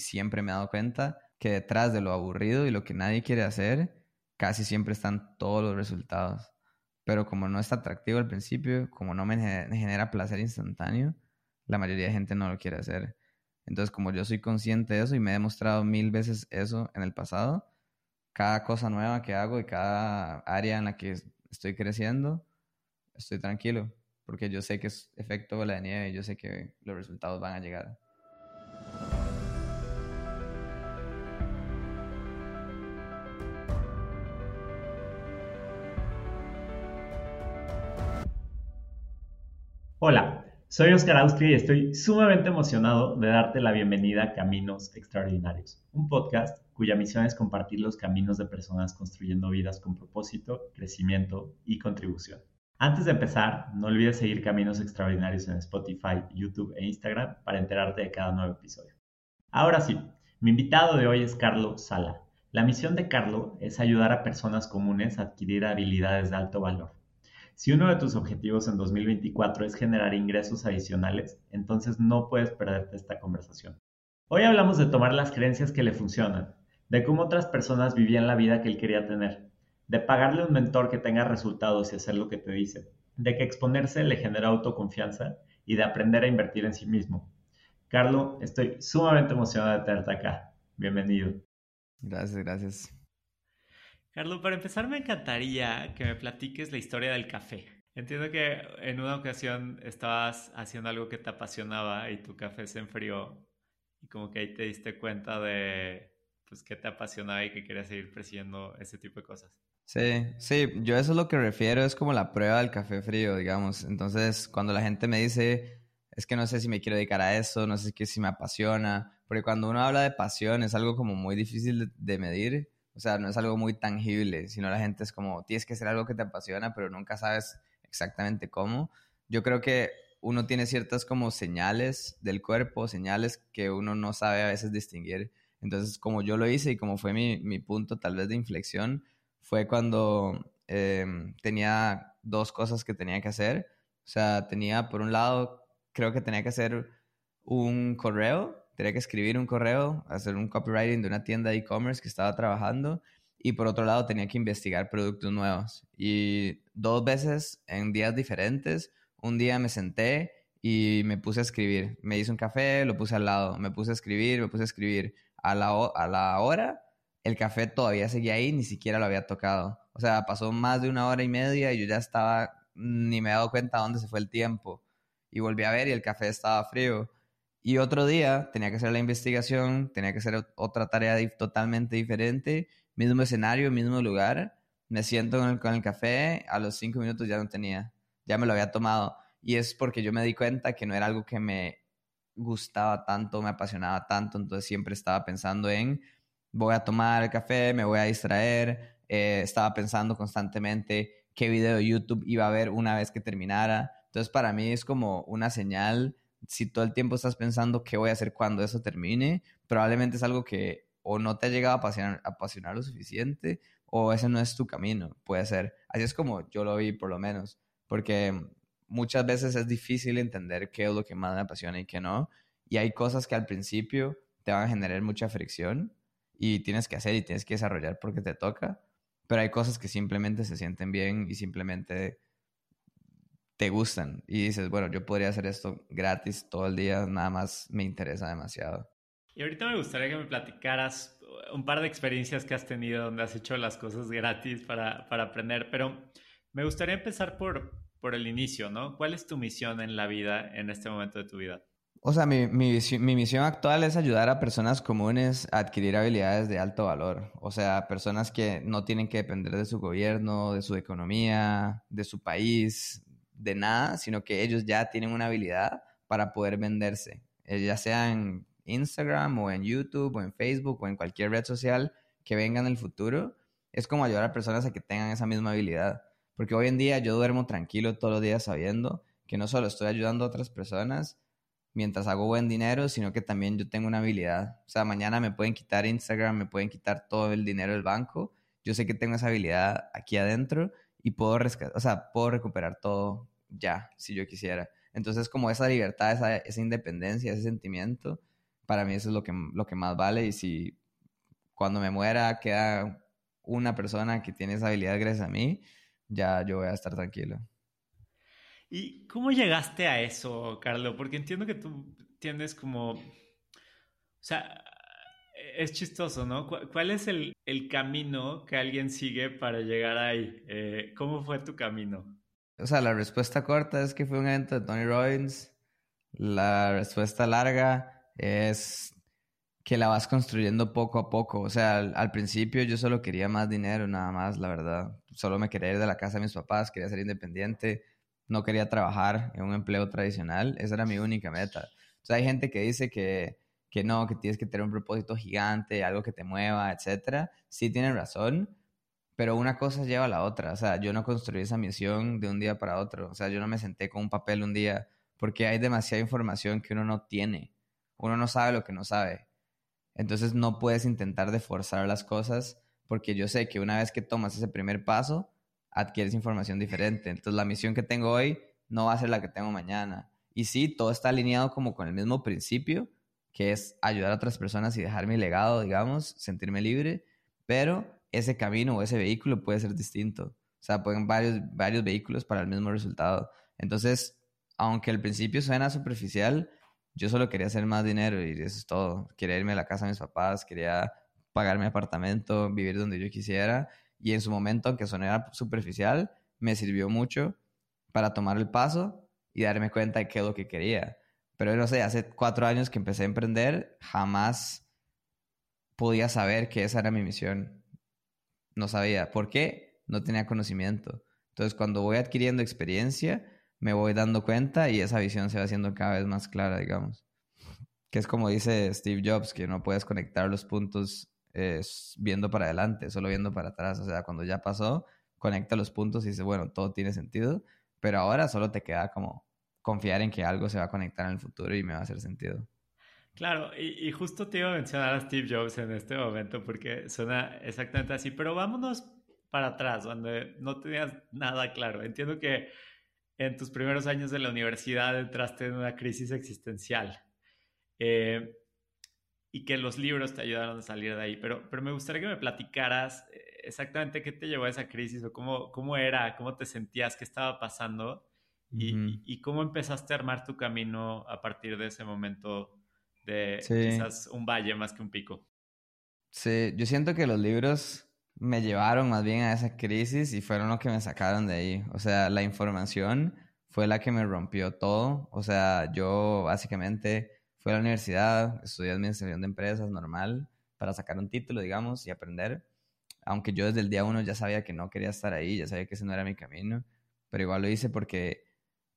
siempre me he dado cuenta que detrás de lo aburrido y lo que nadie quiere hacer, casi siempre están todos los resultados. Pero como no es atractivo al principio, como no me genera placer instantáneo, la mayoría de gente no lo quiere hacer. Entonces, como yo soy consciente de eso y me he demostrado mil veces eso en el pasado, cada cosa nueva que hago y cada área en la que estoy creciendo, estoy tranquilo, porque yo sé que es efecto de la nieve y yo sé que los resultados van a llegar. Hola, soy Oscar Austria y estoy sumamente emocionado de darte la bienvenida a Caminos Extraordinarios, un podcast cuya misión es compartir los caminos de personas construyendo vidas con propósito, crecimiento y contribución. Antes de empezar, no olvides seguir Caminos Extraordinarios en Spotify, YouTube e Instagram para enterarte de cada nuevo episodio. Ahora sí, mi invitado de hoy es Carlo Sala. La misión de Carlo es ayudar a personas comunes a adquirir habilidades de alto valor si uno de tus objetivos en 2024 es generar ingresos adicionales, entonces no puedes perderte esta conversación. Hoy hablamos de tomar las creencias que le funcionan, de cómo otras personas vivían la vida que él quería tener, de pagarle un mentor que tenga resultados y hacer lo que te dice, de que exponerse le genera autoconfianza y de aprender a invertir en sí mismo. Carlo, estoy sumamente emocionado de tenerte acá. Bienvenido. Gracias, gracias. Carlos, para empezar me encantaría que me platiques la historia del café. Entiendo que en una ocasión estabas haciendo algo que te apasionaba y tu café se enfrió y como que ahí te diste cuenta de pues qué te apasionaba y que querías seguir persiguiendo ese tipo de cosas. Sí, sí, yo eso es lo que refiero, es como la prueba del café frío, digamos. Entonces, cuando la gente me dice, es que no sé si me quiero dedicar a eso, no sé si me apasiona, porque cuando uno habla de pasión es algo como muy difícil de medir o sea, no es algo muy tangible, sino la gente es como, tienes que ser algo que te apasiona, pero nunca sabes exactamente cómo. Yo creo que uno tiene ciertas como señales del cuerpo, señales que uno no sabe a veces distinguir. Entonces, como yo lo hice y como fue mi, mi punto tal vez de inflexión, fue cuando em, tenía dos cosas que tenía que hacer. O sea, tenía por un lado, creo que tenía que hacer un correo tenía que escribir un correo, hacer un copywriting de una tienda de e-commerce que estaba trabajando y por otro lado tenía que investigar productos nuevos. Y dos veces en días diferentes, un día me senté y me puse a escribir. Me hice un café, lo puse al lado, me puse a escribir, me puse a escribir. A la, a la hora, el café todavía seguía ahí, ni siquiera lo había tocado. O sea, pasó más de una hora y media y yo ya estaba, ni me he dado cuenta dónde se fue el tiempo. Y volví a ver y el café estaba frío. Y otro día tenía que hacer la investigación, tenía que hacer otra tarea totalmente diferente, mismo escenario, mismo lugar. Me siento con el, café, a los cinco minutos ya no tenía, ya me lo había tomado. Y es porque yo me di cuenta que no era algo que me gustaba tanto, me apasionaba tanto, entonces siempre estaba pensando en, voy a tomar el café, me voy a distraer, eh, estaba pensando constantemente qué video de YouTube iba a ver una vez que terminara. Entonces para mí es como una señal si todo el tiempo estás pensando qué voy a hacer cuando eso termine, probablemente es algo que o no te ha llegado a apasionar, apasionar lo suficiente o ese no es tu camino, puede ser. Así es como yo lo vi por lo menos, porque muchas veces es difícil entender qué es lo que más me apasiona y qué no, y hay cosas que al principio te van a generar mucha fricción y tienes que hacer y tienes que desarrollar porque te toca, pero hay cosas que simplemente se sienten bien y simplemente te gustan y dices, bueno, yo podría hacer esto gratis todo el día, nada más me interesa demasiado. Y ahorita me gustaría que me platicaras un par de experiencias que has tenido donde has hecho las cosas gratis para, para aprender, pero me gustaría empezar por, por el inicio, ¿no? ¿Cuál es tu misión en la vida en este momento de tu vida? O sea, mi, mi, mi, misión actual es ayudar a personas comunes a adquirir habilidades de alto valor. O sea, personas que no tienen que depender de su gobierno, de su economía, de su país, de nada, sino que ellos ya tienen una habilidad para poder venderse, eh, ya sea en Instagram o en YouTube o en Facebook o en cualquier red social que venga en el futuro. Es como ayudar a personas a que tengan esa misma habilidad. Porque hoy en día yo duermo tranquilo todos los días sabiendo que no solo estoy ayudando a otras personas mientras hago buen dinero, sino que también yo tengo una habilidad. O sea, mañana me pueden quitar Instagram, me pueden quitar todo el dinero del banco. Yo sé que tengo esa habilidad aquí adentro y puedo, o sea, puedo recuperar todo ya, si yo quisiera. Entonces, como esa libertad, esa, esa independencia, ese sentimiento, para mí eso es lo que, lo que más vale y si cuando me muera queda una persona que tiene esa habilidad gracias a mí, ya yo voy a estar tranquilo. ¿Y cómo llegaste a eso, Carlos? Porque entiendo que tú tienes como, o sea, es chistoso, ¿no? ¿Cuál es el, camino que alguien sigue para llegar ahí? Eh, ¿Cómo fue tu camino? O sea, la respuesta corta es que fue un evento de Tony Robbins. La respuesta larga es que la vas construyendo poco a poco. O sea, al, principio yo solo quería más dinero, nada más, la verdad. Solo me quería ir de la casa de mis papás, quería ser independiente, no quería trabajar en un empleo tradicional. Esa era mi única meta. O hay gente que dice que, que no, que tienes que tener un propósito gigante, algo que te mueva, etc. Sí tienen razón, pero una cosa lleva a la otra. O sea, yo no construí esa misión de un día para otro. O sea, yo no me senté con un papel un día porque hay demasiada información que uno no tiene. Uno no sabe lo que no sabe. Entonces no puedes intentar de forzar las cosas porque yo sé que una vez que tomas ese primer paso, adquieres información diferente. Entonces la misión que tengo hoy no va a ser la que tengo mañana. Y sí, todo está alineado como con el mismo principio, que es ayudar a otras personas y dejar mi legado, digamos, sentirme libre, pero ese camino o ese vehículo puede ser distinto. O sea, pueden varios, varios vehículos para el mismo resultado. Entonces, aunque al principio suena superficial, yo solo quería hacer más dinero y eso es todo. Quería irme a la casa de mis papás, quería pagar mi apartamento, vivir donde yo quisiera. Y en su momento, aunque sonara superficial, me sirvió mucho para tomar el paso y darme cuenta de qué es lo que quería. Pero no sé, hace cuatro años que empecé a emprender, jamás podía saber que esa era mi misión. No sabía. ¿Por qué? No tenía conocimiento. Entonces, cuando voy adquiriendo experiencia, me voy dando cuenta y esa visión se va haciendo cada vez más clara, digamos. Que es como dice Steve Jobs, que no puedes conectar los puntos eh, viendo para adelante, solo viendo para atrás. O sea, cuando ya pasó, conecta los puntos y dice, bueno, todo tiene sentido, pero ahora solo te queda como confiar en que algo se va a conectar en el futuro y me va a hacer sentido. Claro, y, y justo te iba a mencionar a Steve Jobs en este momento porque suena exactamente así, pero vámonos para atrás, donde no tenías nada claro. Entiendo que en tus primeros años de la universidad entraste en una crisis existencial eh, y que los libros te ayudaron a salir de ahí. Pero, pero me gustaría que me platicaras eh, exactamente qué te llevó a esa crisis o cómo, cómo era, cómo te sentías, qué estaba pasando y, y, cómo empezaste a armar tu camino a partir de ese momento de quizás un valle más que un pico. Sí, yo siento que los libros me llevaron más bien a esa crisis y fueron los que me sacaron de ahí. O sea, la información fue la que me rompió todo. O sea, yo básicamente fui a la universidad, estudié administración de empresas normal para sacar un título, digamos, y aprender. Aunque yo desde el día uno ya sabía que no quería estar ahí, ya sabía que ese no era mi camino, pero igual lo hice porque,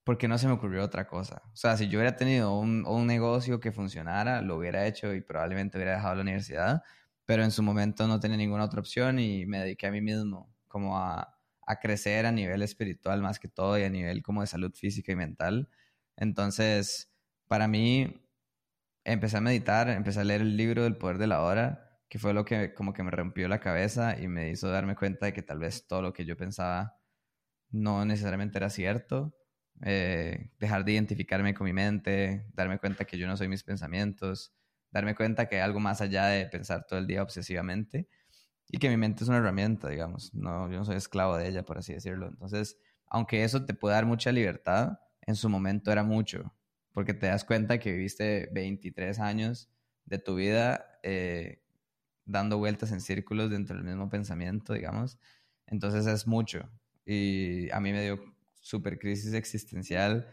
porque no se me ocurrió otra cosa. O sea, si yo hubiera tenido un, un negocio que funcionara, lo hubiera hecho y probablemente hubiera dejado la universidad, pero en su momento no tenía ninguna otra opción y me dediqué a mí mismo, como a, a crecer a nivel espiritual más que todo y a nivel como de salud física y mental. Entonces, para mí, empecé a meditar, empecé a leer el libro del poder de la hora, que fue lo que como que me rompió la cabeza y me hizo darme cuenta de que tal vez todo lo que yo pensaba no necesariamente era cierto. Eh, dejar de identificarme con mi mente, darme cuenta que yo no soy mis pensamientos, darme cuenta que hay algo más allá de pensar todo el día obsesivamente y que mi mente es una herramienta, digamos, no, yo no soy esclavo de ella, por así decirlo. Entonces, aunque eso te puede dar mucha libertad, en su momento era mucho, porque te das cuenta que viviste 23 años de tu vida eh, dando vueltas en círculos dentro del mismo pensamiento, digamos. Entonces es mucho. Y a mí me dio super crisis existencial.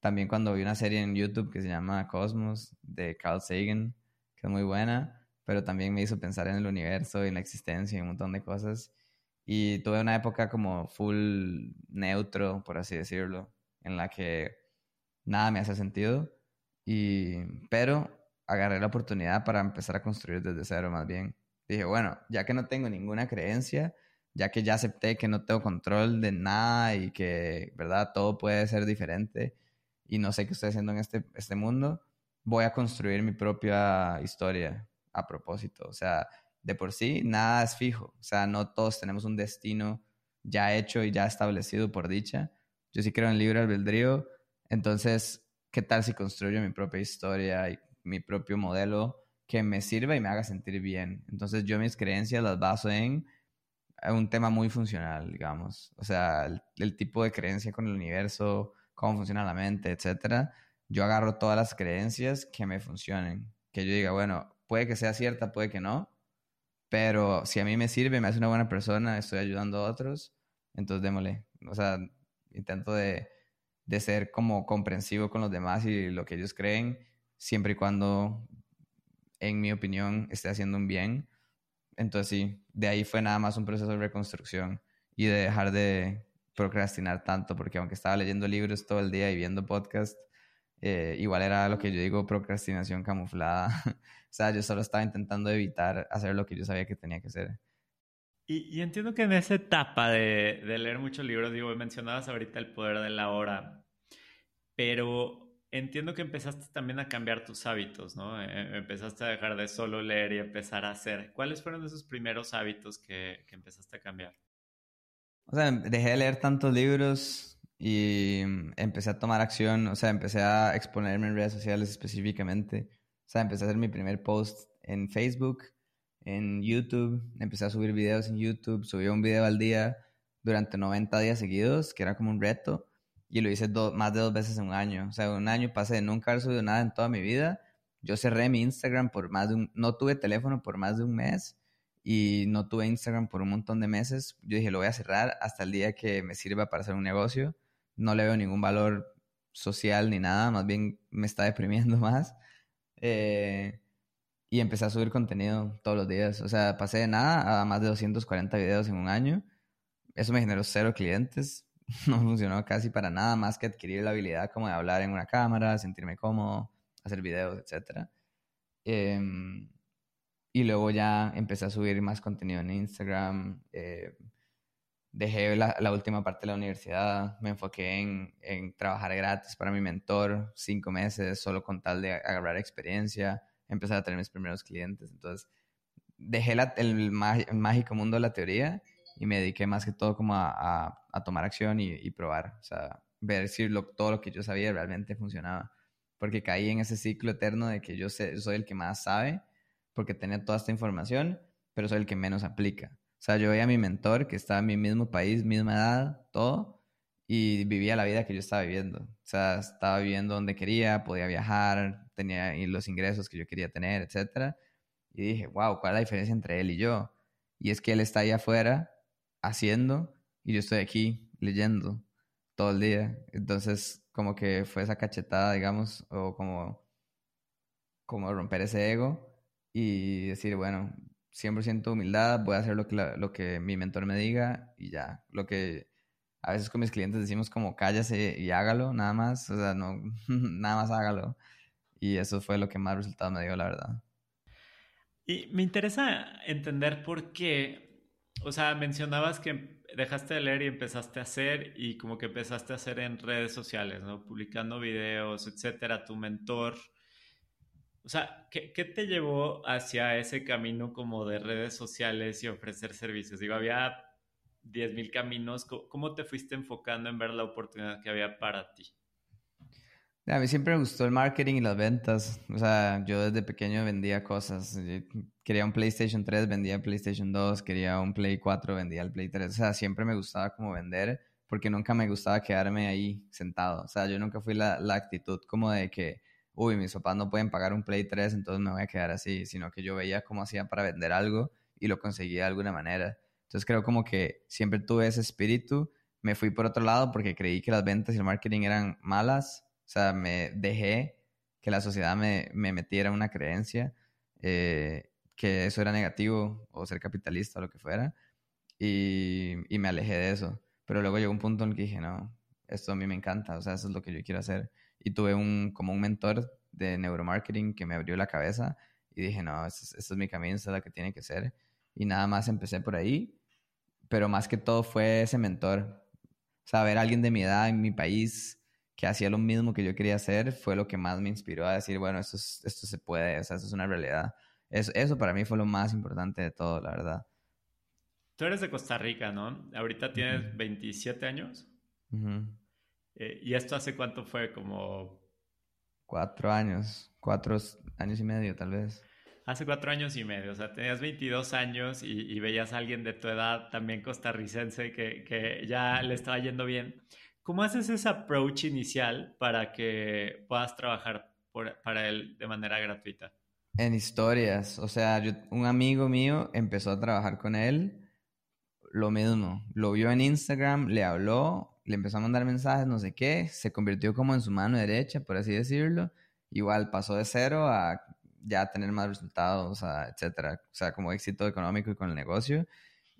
También cuando vi una serie en YouTube que se llama Cosmos de Carl Sagan, que es muy buena, pero también me hizo pensar en el universo y en la existencia y un montón de cosas. Y tuve una época como full neutro, por así decirlo, en la que nada me hace sentido, y, pero agarré la oportunidad para empezar a construir desde cero más bien. Dije, bueno, ya que no tengo ninguna creencia, ya que ya acepté que no tengo control de nada y que, ¿verdad? Todo puede ser diferente y no sé qué estoy haciendo en este, este mundo, voy a construir mi propia historia a propósito. O sea, de por sí, nada es fijo. O sea, no todos tenemos un destino ya hecho y ya establecido por dicha. Yo sí creo en libre albedrío. Entonces, ¿qué tal si construyo mi propia historia y mi propio modelo que me sirva y me haga sentir bien. Entonces yo mis creencias las baso en un tema muy funcional, digamos. O sea, el, tipo de creencia con el universo, cómo funciona la mente, etcétera. Yo agarro todas las creencias que me funcionen. Que yo diga, bueno, puede que sea cierta, puede que no. Pero si a mí me sirve, me hace una buena persona, estoy ayudando a otros, entonces démosle. O sea, intento de, de ser como comprensivo con los demás y lo que ellos creen, siempre y cuando, en mi opinión, esté haciendo un bien entonces sí, de ahí fue nada más un proceso de reconstrucción y de dejar de procrastinar tanto, porque aunque estaba leyendo libros todo el día y viendo podcasts, eh, igual era lo que yo digo procrastinación camuflada. o sea, yo solo estaba intentando evitar hacer lo que yo sabía que tenía que hacer. Y, entiendo que en esa etapa de, de leer muchos libros, digo, mencionabas ahorita el poder de la hora, pero entiendo que empezaste también a cambiar tus hábitos, ¿no? Eh, empezaste a dejar de solo leer y empezar a hacer. ¿Cuáles fueron esos primeros hábitos que, que empezaste a cambiar? O sea, dejé de leer tantos libros y empecé a tomar acción, o sea, empecé a exponerme en redes sociales específicamente. O sea, empecé a hacer mi primer post en Facebook, en YouTube, empecé a subir videos en YouTube, subí un video al día durante 90 días seguidos, que era como un reto y lo hice más de dos veces en un año. O sea, un año pasé de nunca haber subido nada en toda mi vida. Yo cerré mi Instagram por más de un... No tuve teléfono por más de un mes y no tuve Instagram por un montón de meses. Yo dije, lo voy a cerrar hasta el día que me sirva para hacer un negocio. No le veo ningún valor social ni nada, más bien me está deprimiendo más. Eh, y empecé a subir contenido todos los días. O sea, pasé de nada a más de 240 videos en un año. Eso me generó cero clientes no funcionó casi para nada más que adquirir la habilidad como de hablar en una cámara, sentirme cómodo, hacer videos, etc. Em, y luego ya empecé a subir más contenido en Instagram. Eh, dejé la, la, última parte de la universidad, me enfoqué en, en, trabajar gratis para mi mentor, cinco meses, solo con tal de agarrar experiencia, empezar a tener mis primeros clientes. Entonces, dejé la, el, mágico mundo de la teoría y me dediqué más que todo como a, a, tomar acción y, y, probar, o sea, ver si lo, todo lo que yo sabía realmente funcionaba. Porque caí en ese ciclo eterno de que yo sé, soy el que más sabe, porque tenía toda esta información, pero soy el que menos aplica. O sea, yo veía a mi mentor que estaba en mi mismo país, misma edad, todo, y vivía la vida que yo estaba viviendo. O sea, estaba viviendo donde quería, podía viajar, tenía los ingresos que yo quería tener, etc. Y dije, wow, ¿cuál es la diferencia entre él y yo? Y es que él está ahí afuera haciendo y yo estoy aquí leyendo todo el día. Entonces, como que fue esa cachetada, digamos, o como, como romper ese ego y decir, bueno, 100% humildad, voy a hacer lo que, lo que mi mentor me diga y ya. Lo que a veces con mis clientes decimos como cállase y hágalo, nada más, o sea, no, nada más hágalo. Y eso fue lo que más resultado me dio, la verdad. Y me interesa entender por qué o sea, mencionabas que dejaste de leer y empezaste a hacer y como que empezaste a hacer en redes sociales, ¿no? Publicando videos, etcétera, tu mentor. O sea, ¿qué, ¿qué, te llevó hacia ese camino como de redes sociales y ofrecer servicios? Digo, había 10.000 caminos. ¿Cómo te fuiste enfocando en ver la oportunidad que había para ti? A mí siempre me gustó el marketing y las ventas. O sea, yo desde pequeño vendía cosas. Quería un PlayStation 3, vendía PlayStation 2. Quería un Play 4, vendía el Play 3. O sea, siempre me gustaba como vender porque nunca me gustaba quedarme ahí sentado. O sea, yo nunca fui la, la actitud como de que, uy, mis papás no pueden pagar un Play 3, entonces me voy a quedar así. Sino que yo veía cómo hacía para vender algo y lo conseguía de alguna manera. Entonces creo como que siempre tuve ese espíritu. Me fui por otro lado porque creí que las ventas y el marketing eran malas sea, me dejé que la sociedad me, me metiera una creencia eh, que eso era negativo o ser capitalista o lo que fuera. Y, y, me alejé de eso. Pero luego llegó un punto en el que dije, no, esto a mí me encanta, o sea, eso es lo que yo quiero hacer. Y tuve un, como un mentor de neuromarketing que me abrió la cabeza y dije, no, esto, es mi camino, esto es lo que tiene que ser. Y nada más empecé por ahí, pero más que todo fue ese mentor. O sea, ver a alguien de mi edad en mi país que hacía lo mismo que yo quería hacer, fue lo que más me inspiró a decir, bueno, esto, esto se puede, o sea, eso es una realidad. Eso, eso para mí fue lo más importante de todo, la verdad. Tú eres de Costa Rica, ¿no? Ahorita tienes 27 años. Eh, ¿Y esto hace cuánto fue? Como... cuatro años, cuatro años y medio tal vez. Hace cuatro años y medio, o sea, tenías 22 años y, veías a alguien de tu edad, también costarricense, que, que, ya le estaba yendo bien. ¿Cómo haces ese approach inicial para que puedas trabajar para él de manera gratuita? En historias, o sea, un amigo mío empezó a trabajar con él, lo mismo, lo vio en Instagram, le habló, le empezó a mandar mensajes, no sé qué, se convirtió como en su mano derecha, por así decirlo, igual pasó de cero a ya tener más resultados, etcétera, o sea, como éxito económico y con el negocio,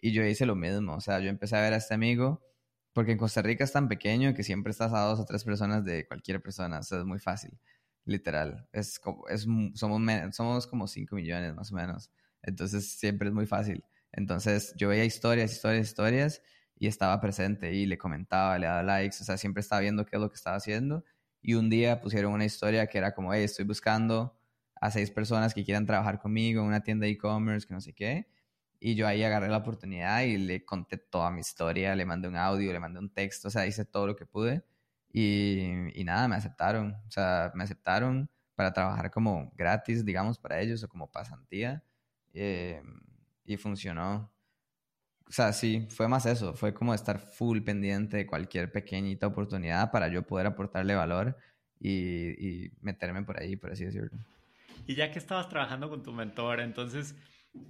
y yo hice lo mismo, o sea, yo empecé a ver a este amigo, porque en Costa Rica es tan pequeño que siempre estás a dos o tres personas de cualquier persona, o sea, es muy fácil literal. Es somos como 5 millones más o menos. Entonces siempre es muy fácil. Entonces yo veía historias, historias, historias y estaba presente y le comentaba, le daba likes, o sea, siempre estaba viendo qué es lo que estaba haciendo. Y un día pusieron una historia que era como, hey, estoy buscando a seis personas que quieran trabajar conmigo en una tienda de e-commerce, que no sé qué. Y yo ahí agarré la oportunidad y le conté toda mi historia, le mandé un audio, le mandé un texto, o sea, hice todo lo que pude. Y, nada, me aceptaron. O sea, me aceptaron para trabajar como gratis, digamos, para ellos o como pasantía. Eh, y funcionó. O sea, sí, fue más eso. Fue como estar full pendiente de cualquier pequeñita oportunidad para yo poder aportarle valor y, meterme por ahí, por así decirlo. Y ya que estabas trabajando con tu mentor, entonces,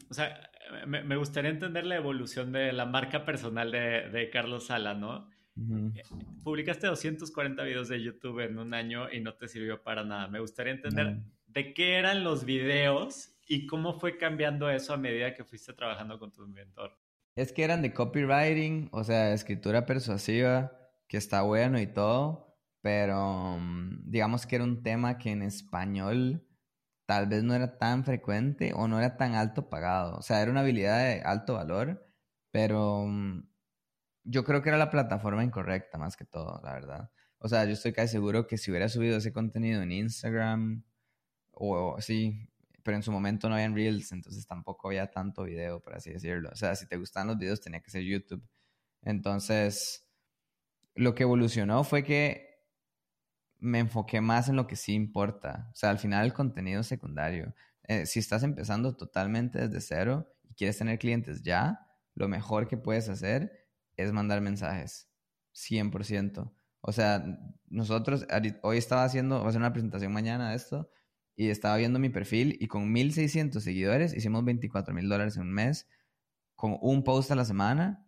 o sea, me, gustaría entender la evolución de la marca personal de, de Carlos Sala, ¿no? Eh, publicaste 240 videos de YouTube en un año y no te sirvió para nada. Me gustaría entender de qué eran los videos y cómo fue cambiando eso a medida que fuiste trabajando con tu mentor. Es que eran de copywriting, o sea, escritura persuasiva, que está bueno y todo, pero mm, digamos que era un tema que en español tal vez no era tan frecuente o no era tan alto pagado. O sea, era una habilidad de alto valor, pero mm, yo creo que era la plataforma incorrecta más que todo, la verdad. O sea, yo estoy casi seguro que si hubiera subido ese contenido en Instagram o sí, pero en su momento no habían Reels, entonces tampoco había tanto video, por así decirlo. O sea, si te gustan los videos tenía que ser YouTube. Entonces, lo que evolucionó fue que me enfoqué más en lo que sí importa. O sea, al final el contenido secundario. Eh, si estás empezando totalmente desde cero y quieres tener clientes ya, lo mejor que puedes hacer es mandar mensajes. 100%. O sea, nosotros, hoy estaba haciendo, voy a hacer una presentación mañana de esto, y estaba viendo mi perfil y con 1600 seguidores hicimos 24 mil dólares en un mes, con un post a la semana,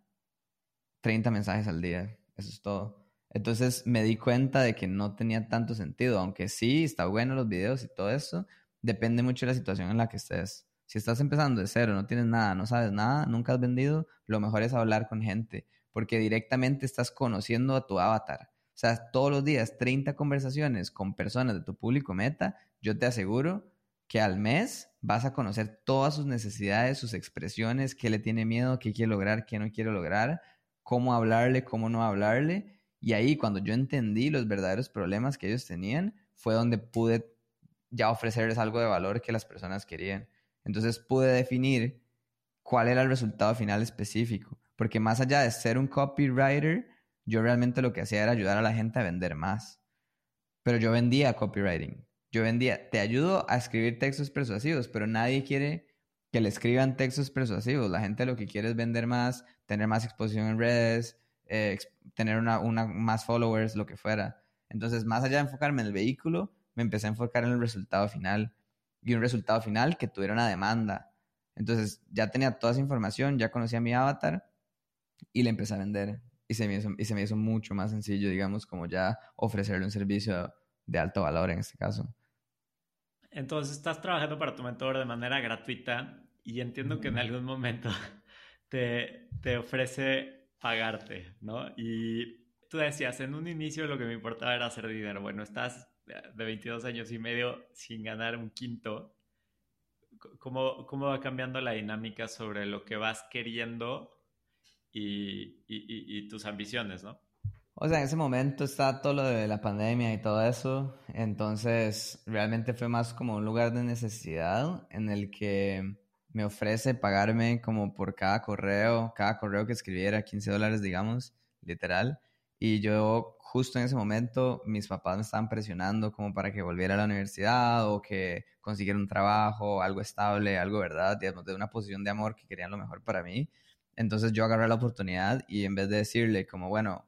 30 mensajes al día. Eso es todo. Entonces me di cuenta de que no tenía tanto sentido, aunque sí, está bueno los videos y todo eso, depende mucho de la situación en la que estés. Si estás empezando de cero, no tienes nada, no sabes nada, nunca has vendido, lo mejor es hablar con gente porque directamente estás conociendo a tu avatar. O sea, todos los días 30 conversaciones con personas de tu público meta, yo te aseguro que al mes vas a conocer todas sus necesidades, sus expresiones, qué le tiene miedo, qué quiere lograr, qué no quiere lograr, cómo hablarle, cómo no hablarle. Y ahí cuando yo entendí los verdaderos problemas que ellos tenían, fue donde pude ya ofrecerles algo de valor que las personas querían. Entonces pude definir cuál era el resultado final específico. Porque más allá de ser un copywriter, yo realmente lo que hacía era ayudar a la gente a vender más. Pero yo vendía copywriting. Yo vendía, te ayudo a escribir textos persuasivos, pero nadie quiere que le escriban textos persuasivos. La gente lo que quiere es vender más, tener más exposición en redes, eh, tener una, una, más followers, lo que fuera. Entonces, más allá de enfocarme en el vehículo, me empecé a enfocar en el resultado final. Y un resultado final que tuviera una demanda. Entonces, ya tenía toda esa información, ya conocía mi avatar y le empecé a vender. Y se, me hizo, y se me hizo mucho más sencillo, digamos, como ya ofrecerle un servicio de alto valor en este caso. Entonces, estás trabajando para tu mentor de manera gratuita y entiendo que en algún momento te, te ofrece pagarte, ¿no? Y tú decías, en un inicio lo que me importaba era hacer dinero. Bueno, estás de 22 años y medio sin ganar un quinto. ¿Cómo, cómo va cambiando la dinámica sobre lo que vas queriendo y, tus ambiciones, ¿no? O sea, en ese momento está todo lo de la pandemia y todo eso, entonces realmente fue más como un lugar de necesidad en el que me ofrece pagarme como por cada correo, cada correo que escribiera, 15 dólares, digamos, literal, Y yo justo en ese momento mis papás me estaban presionando como para que volviera a la universidad o que consiguiera un trabajo, algo estable, algo verdad, digamos, de una posición de amor que querían lo mejor para mí. Entonces yo agarré la oportunidad y en vez de decirle como, bueno,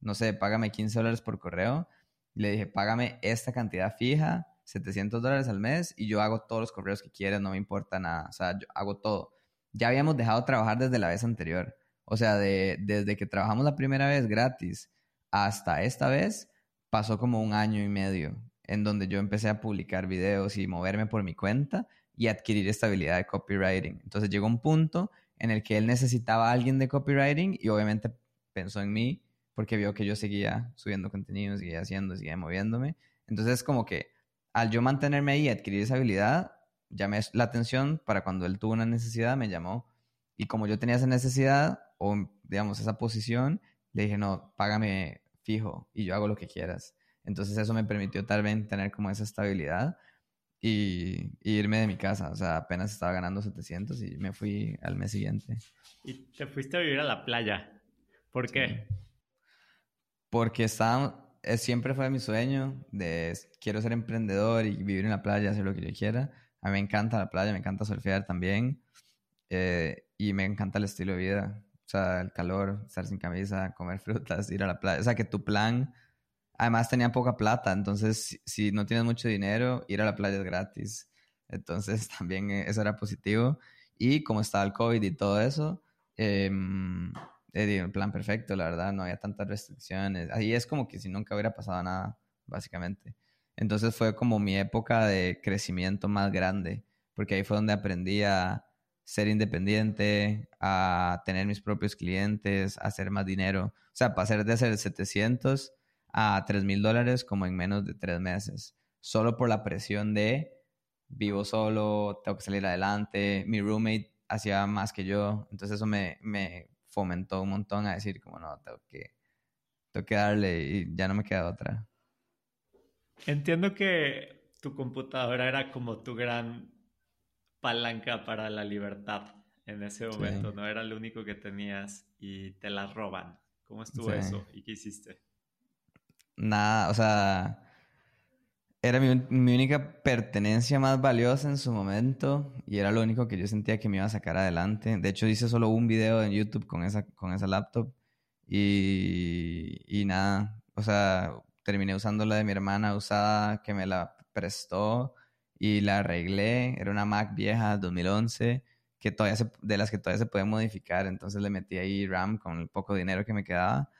no sé, págame 15 dólares por correo, le dije, págame esta cantidad fija, 700 dólares al mes y yo hago todos los correos que quieras, no me importa nada, o sea, yo hago todo. Ya habíamos dejado de trabajar desde la vez anterior, o sea, de, desde que trabajamos la primera vez gratis hasta esta vez, pasó como un año y medio en donde yo empecé a publicar videos y moverme por mi cuenta y adquirir estabilidad de copywriting. Entonces llegó un punto en el que él necesitaba a alguien de copywriting y obviamente pensó en mí porque vio que yo seguía subiendo contenido, seguía haciendo, seguía moviéndome. Entonces como que al yo mantenerme ahí y adquirir esa habilidad, llamé la atención para cuando él tuvo una necesidad, me llamó. Y como yo tenía esa necesidad o digamos esa posición, le dije, no, págame fijo y yo hago lo que quieras. Entonces eso me permitió tal vez tener como esa estabilidad y, irme de mi casa. O sea, apenas estaba ganando 700 y me fui al mes siguiente. Y te fuiste a vivir a la playa. ¿Por qué? Porque estaba, eh, siempre fue mi sueño de quiero ser emprendedor y vivir en la playa, hacer lo que yo quiera. A mí me encanta la playa, me encanta surfear también. Eh, y me encanta el estilo de vida. O sea, el calor, estar sin camisa, comer frutas, ir a la playa. O sea, que tu plan Además tenía poca plata, entonces si, no tienes mucho dinero, ir a la playa es gratis. Entonces también eh, eso era positivo. Y como estaba el COVID y todo eso, eh, el plan perfecto, la verdad, no había tantas restricciones. Ahí es como que si nunca hubiera pasado nada, básicamente. Entonces fue como mi época de crecimiento más grande, porque ahí fue donde aprendí a ser independiente, a tener mis propios clientes, a hacer más dinero. O sea, pasar de hacer 700 a 3 mil dólares como en menos de tres meses, solo por la presión de vivo solo, tengo que salir adelante, mi roommate hacía más que yo, entonces eso me fomentó un montón a decir como no, tengo que, tengo que darle y ya no me queda otra. Entiendo que tu computadora era como tu gran palanca para la libertad en ese momento, no era lo único que tenías y te la roban. ¿Cómo estuvo eso y qué hiciste? nada, o sea, era mi, única pertenencia más valiosa en su momento y era lo único que yo sentía que me iba a sacar adelante. De hecho, hice solo un video en YouTube con esa, con esa laptop y, y nada, o sea, terminé usando la de mi hermana usada que me la prestó y la arreglé. Era una Mac vieja 2011 que todavía de las que todavía se puede modificar. Entonces le metí ahí RAM con el poco dinero que me quedaba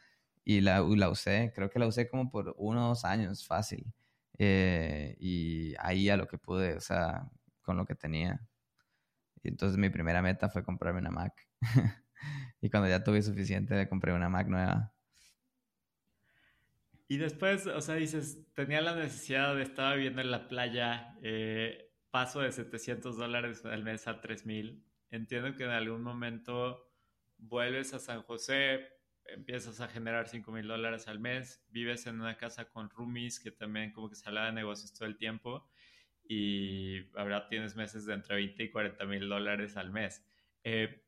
y la, la, usé, creo que la usé como por uno o dos años, fácil. Eh, y ahí a lo que pude, o sea, con lo que tenía. Y entonces mi primera meta fue comprarme una Mac. y cuando ya tuve suficiente, compré una Mac nueva. Y después, o sea, dices, tenía la necesidad estar viviendo en la playa, eh, paso de 700 dólares al mes a 3000. Entiendo que en algún momento vuelves a San José, empiezas a generar 5 mil dólares al mes, vives en una casa con roomies que también como que se habla de negocios todo el tiempo y ahora tienes meses de entre 20 y 40 mil dólares al mes. Eh,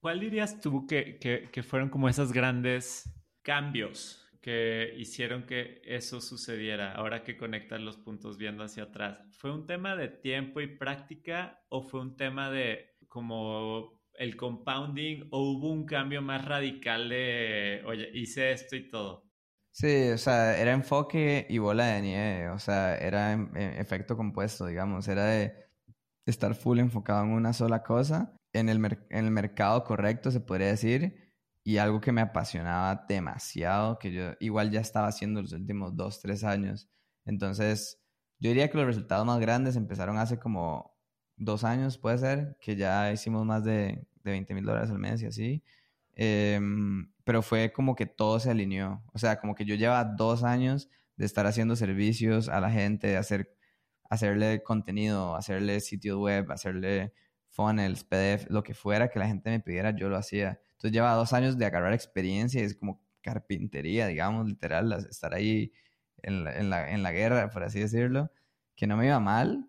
¿Cuál dirías tú que, que, que fueron como esos grandes cambios que hicieron que eso sucediera ahora que conectas los puntos viendo hacia atrás? ¿Fue un tema de tiempo y práctica o fue un tema de como el compounding o hubo un cambio más radical de, oye, hice esto y todo? Sí, o sea, era enfoque y bola de nieve, o sea, era efecto compuesto, digamos, era de estar full enfocado en una sola cosa, en el, en el mercado correcto, se podría decir, y algo que me apasionaba demasiado, que yo igual ya estaba haciendo los últimos dos, tres años. Entonces, yo diría que los resultados más grandes empezaron hace como dos años, puede ser, que ya hicimos más de, de 20 mil dólares al mes y así. Em, pero fue como que todo se alineó. O sea, como que yo llevaba dos años de estar haciendo servicios a la gente, de hacer, hacerle contenido, hacerle sitio web, hacerle funnels, PDF, lo que fuera que la gente me pidiera, yo lo hacía. Entonces lleva dos años de agarrar experiencia y es como carpintería, digamos, literal, estar ahí en la, en la, en la guerra, por así decirlo, que no me iba mal,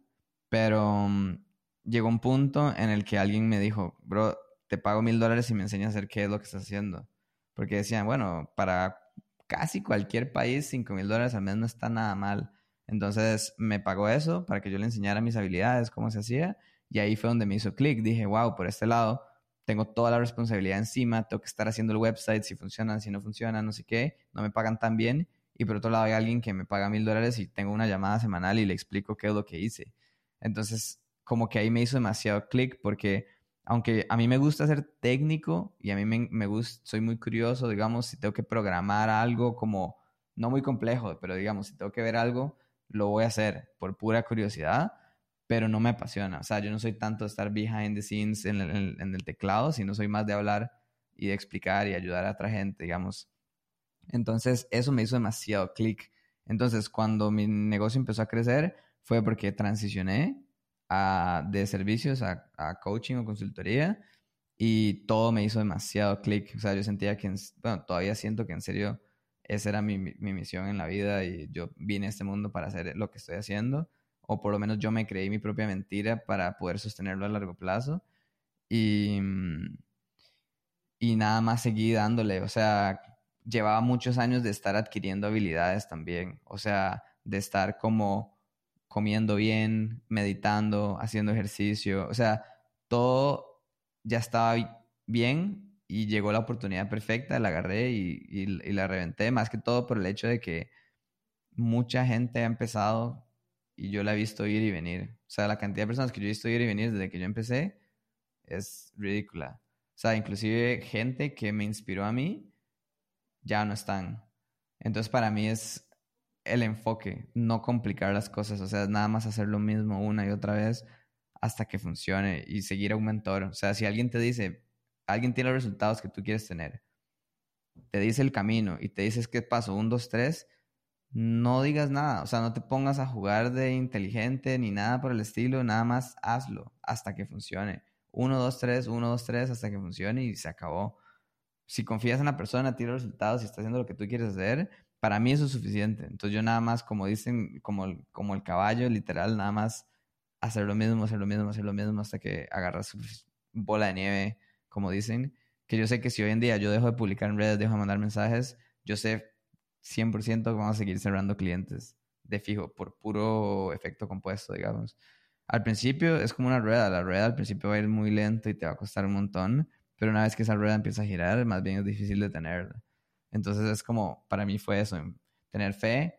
pero mm, llegó un punto en el que alguien me dijo, bro, te pago mil dólares y me enseñas a hacer qué es lo que estás haciendo. Porque decían, bueno, para casi cualquier país, 5 mil dólares al mes no está nada mal. Entonces me pagó eso para que yo le enseñara mis habilidades, cómo se hacía. Y ahí fue donde me hizo clic. Dije, wow, por este lado tengo toda la responsabilidad encima, tengo que estar haciendo el website, si funciona, si no funciona, no sé qué, no me pagan tan bien. Y por otro lado hay alguien que me paga mil dólares y tengo una llamada semanal y le explico qué es lo que hice. Entonces, como que ahí me hizo demasiado clic porque aunque a mí me gusta ser técnico y a mí me, me gusta, soy muy curioso, digamos, si tengo que programar algo como, no muy complejo, pero digamos, si tengo que ver algo, lo voy a hacer por pura curiosidad, pero no me apasiona. O sea, yo no soy tanto estar behind the scenes en el, en el teclado, sino soy más de hablar y de explicar y ayudar a otra gente, digamos. Entonces, eso me hizo demasiado clic. Entonces, cuando mi negocio empezó a crecer, fue porque transicioné a, de servicios a, a, coaching o consultoría y todo me hizo demasiado clic. O sea, yo sentía que, bueno, todavía siento que en serio esa era mi, mi, misión en la vida y yo vine a este mundo para hacer lo que estoy haciendo, o por lo menos yo me creí mi propia mentira para poder sostenerlo a largo plazo. Y, y nada más seguí dándole, o sea, llevaba muchos años de estar adquiriendo habilidades también, o sea, de estar como comiendo bien, meditando, haciendo ejercicio, o sea, todo ya estaba bien y llegó la oportunidad perfecta, la agarré y, la reventé, más que todo por el hecho de que mucha gente ha empezado y yo la he visto ir y venir. O sea, la cantidad de personas que yo he visto ir y venir desde que yo empecé es ridícula. O sea, inclusive gente que me inspiró a mí ya no están. Entonces para mí es el enfoque, no complicar las cosas, o sea, nada más hacer lo mismo una y otra vez hasta que funcione y seguir a un mentor. O sea, si alguien te dice, alguien tiene los resultados que tú quieres tener, te dice el camino y te dices qué paso, un, dos, tres, no digas nada, o sea, no te pongas a jugar de inteligente ni nada por el estilo, nada más hazlo hasta que funcione. Uno, dos, tres, uno, dos, tres, hasta que funcione y se acabó. Si confías en la persona, tiene resultados y está haciendo lo que tú quieres hacer, para mí eso es suficiente. Entonces yo nada más, como dicen, como, como el caballo, literal, nada más hacer lo mismo, hacer lo mismo, hacer lo mismo hasta que agarras bola de nieve como dicen, que yo sé que si hoy en día yo dejo de publicar en redes, dejo de mandar mensajes, yo sé 100% que vamos a seguir cerrando clientes de fijo por puro efecto compuesto, digamos. Al principio es como una rueda, la rueda al principio va a ir muy lento y te va a costar un montón, pero una vez que esa rueda empieza a girar, más bien es difícil de tenerla. Entonces es como, para mí fue eso, tener fe,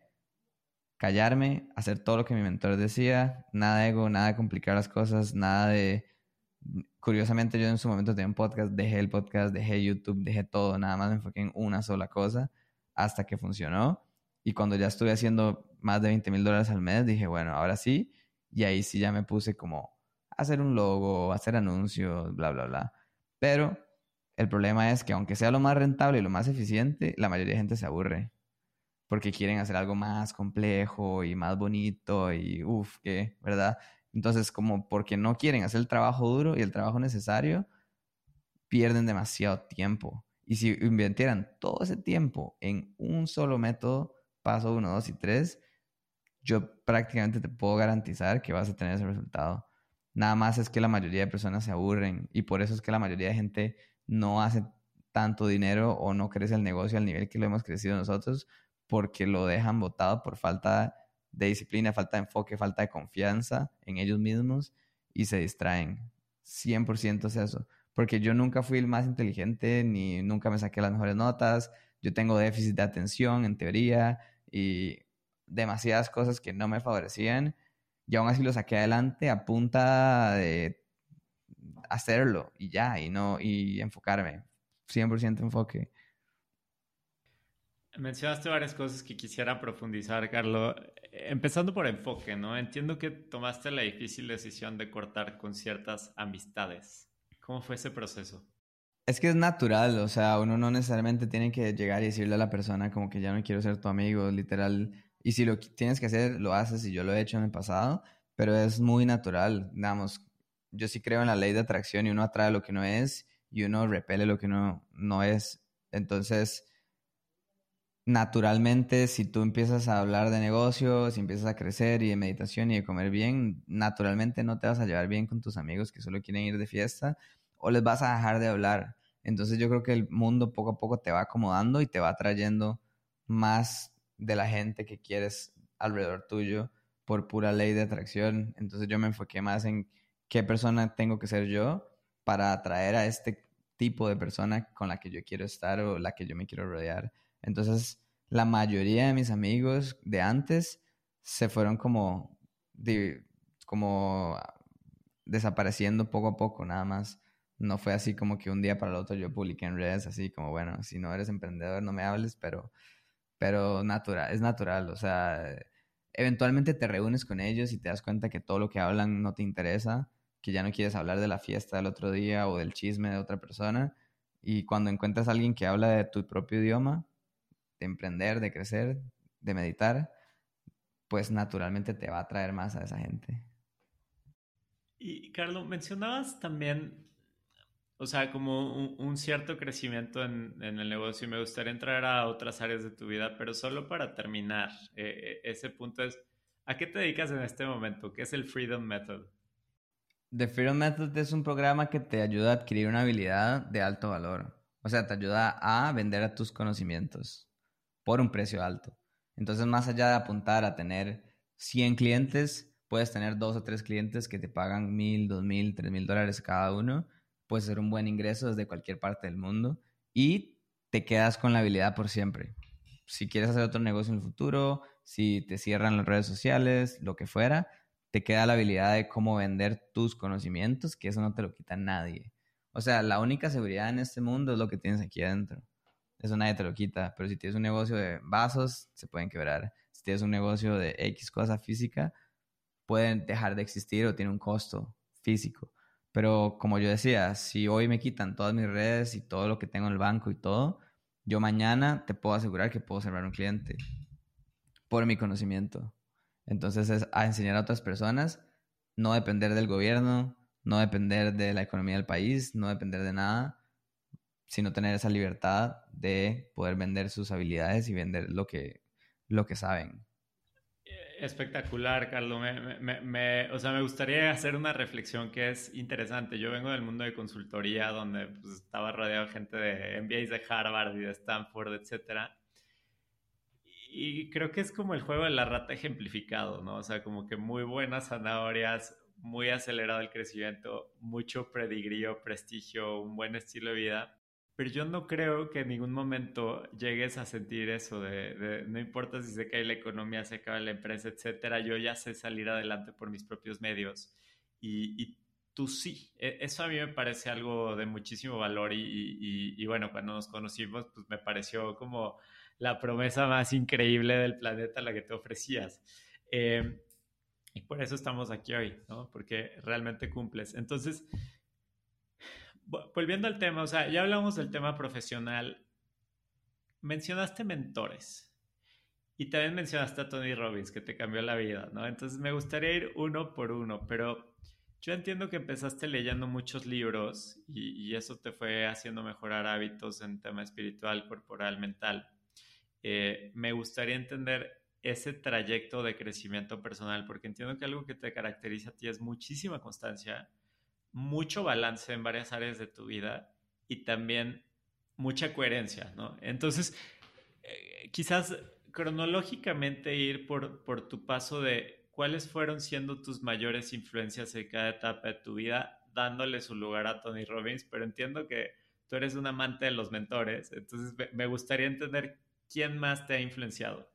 callarme, hacer todo lo que mi mentor decía, nada de ego, nada de complicar las cosas, nada de curiosamente yo en su momento tenía un podcast, dejé el podcast, dejé YouTube, dejé todo, nada más me enfoqué en una sola cosa hasta que funcionó. Y cuando ya estuve haciendo más de 20 mil dólares al mes, dije, bueno, ahora sí. Y ahí sí ya me puse como hacer un logo, hacer anuncios, bla, bla, bla. Pero el problema es que aunque sea lo más rentable y lo más eficiente, la mayoría de gente se aburre. Porque quieren hacer algo más complejo y más bonito y uff, que, ¿verdad? Entonces, como porque no quieren hacer el trabajo duro y el trabajo necesario, pierden demasiado tiempo. Y si invirtieran todo ese tiempo en un solo método, paso uno, dos y tres, yo prácticamente te puedo garantizar que vas a tener ese resultado. Nada más es que la mayoría de personas se aburren y por eso es que la mayoría de gente no hace tanto dinero o no crece el negocio al nivel que lo hemos crecido nosotros porque lo dejan botado por falta de disciplina, falta de enfoque, falta de confianza en ellos mismos y se distraen. 100% es eso. Porque yo nunca fui el más inteligente ni nunca me saqué las mejores notas. Yo tengo déficit de atención en teoría y demasiadas cosas que no me favorecían. Y aún así lo saqué adelante a punta de hacerlo y ya, y no, y enfocarme. 100% enfoque. Mencionaste varias cosas que quisiera profundizar, Carlos. Empezando por enfoque, ¿no? Entiendo que tomaste la difícil decisión de cortar con ciertas amistades. ¿Cómo fue ese proceso? Es que es natural, o sea, uno no necesariamente tiene que llegar y decirle a la persona como que ya no quiero ser tu amigo, literal. Y si lo tienes que hacer, lo haces y yo lo he hecho en el pasado, pero es muy natural. Digamos, yo sí creo en la ley de atracción y uno atrae lo que no es y uno repele lo que no, no es. Entonces, naturalmente, si tú empiezas a hablar de negocios, si empiezas a crecer y de meditación y de comer bien, naturalmente no te vas a llevar bien con tus amigos que solo quieren ir de fiesta o les vas a dejar de hablar. Entonces yo creo que el mundo poco a poco te va acomodando y te va trayendo más de la gente que quieres alrededor tuyo por pura ley de atracción. Entonces yo me enfoqué más en qué persona tengo que ser yo para atraer a este tipo de persona con la que yo quiero estar o la que yo me quiero rodear. Entonces, la mayoría de mis amigos de antes se fueron como, como desapareciendo poco a poco, nada más. No fue así como que un día para el otro yo publiqué en redes, así como, bueno, si no eres emprendedor no me hables, pero, pero natural, es natural, o sea, eventualmente te reúnes con ellos y te das cuenta que todo lo que hablan no te interesa, que ya no quieres hablar de la fiesta del otro día o del chisme de otra persona, y cuando encuentras a alguien que habla de tu propio idioma, de emprender, de crecer, de meditar, pues naturalmente te va a atraer más a esa gente. Y Carlos, mencionabas también, o sea, como un, cierto crecimiento en, el negocio y me gustaría entrar a otras áreas de tu vida, pero solo para terminar, eh, eh, ese punto es, ¿a qué te dedicas en este momento? ¿Qué es el Freedom Method? The Freedom Method es un programa que te ayuda a adquirir una habilidad de alto valor. O sea, te ayuda a vender a tus conocimientos por un precio alto. Entonces, más allá de apuntar a tener 100 clientes, puedes tener dos o tres clientes que te pagan mil, dos mil, tres mil dólares cada uno. Puede ser un buen ingreso desde cualquier parte del mundo y te quedas con la habilidad por siempre. Si quieres hacer otro negocio en el futuro, si te cierran las redes sociales, lo que fuera, te queda la habilidad de cómo vender tus conocimientos, que eso no te lo quita nadie. O sea, la única seguridad en este mundo es lo que tienes aquí adentro. Eso nadie te lo quita. Pero si tienes un negocio de vasos, se pueden quebrar. Si tienes un negocio de X cosa física, pueden dejar de existir o tiene un costo físico. Pero como yo decía, si hoy me quitan todas mis redes y todo lo que tengo en el banco y todo, yo mañana te puedo asegurar que puedo cerrar un cliente por mi conocimiento. Entonces es a enseñar a otras personas, no depender del gobierno, no depender de la economía del país, no depender de nada, sino tener esa libertad de poder vender sus habilidades y vender lo que, lo que saben. Espectacular, Carlos. Me, o sea, me gustaría hacer una reflexión que es interesante. Yo vengo del mundo de consultoría, donde pues, estaba rodeado de gente de MBAs de Harvard y de Stanford, etc. Y creo que es como el juego de la rata ejemplificado, ¿no? O sea, como que muy buenas zanahorias, muy acelerado el crecimiento, mucho predigrío, prestigio, un buen estilo de vida pero yo no creo que en ningún momento llegues a sentir eso de, no importa si se cae la economía, se acaba la empresa, etcétera, yo ya sé salir adelante por mis propios medios y, tú sí. E, eso a mí me parece algo de muchísimo valor y, bueno, cuando nos conocimos, pues me pareció como la promesa más increíble del planeta la que te ofrecías. Eh, y por eso estamos aquí hoy, ¿no? Porque realmente cumples. Entonces, volviendo al tema, o sea, ya hablamos del tema profesional. Mencionaste mentores y también mencionaste a Tony Robbins, que te cambió la vida, ¿no? Entonces me gustaría ir uno por uno, pero yo entiendo que empezaste leyendo muchos libros y, eso te fue haciendo mejorar hábitos en tema espiritual, corporal, mental. Eh, me gustaría entender ese trayecto de crecimiento personal, porque entiendo que algo que te caracteriza a ti es muchísima constancia, mucho balance en varias áreas de tu vida y también mucha coherencia, ¿no? Entonces, eh, quizás cronológicamente ir por, por tu paso de cuáles fueron siendo tus mayores influencias en cada etapa de tu vida, dándole su lugar a Tony Robbins, pero entiendo que tú eres un amante de los mentores, entonces me gustaría entender quién más te ha influenciado.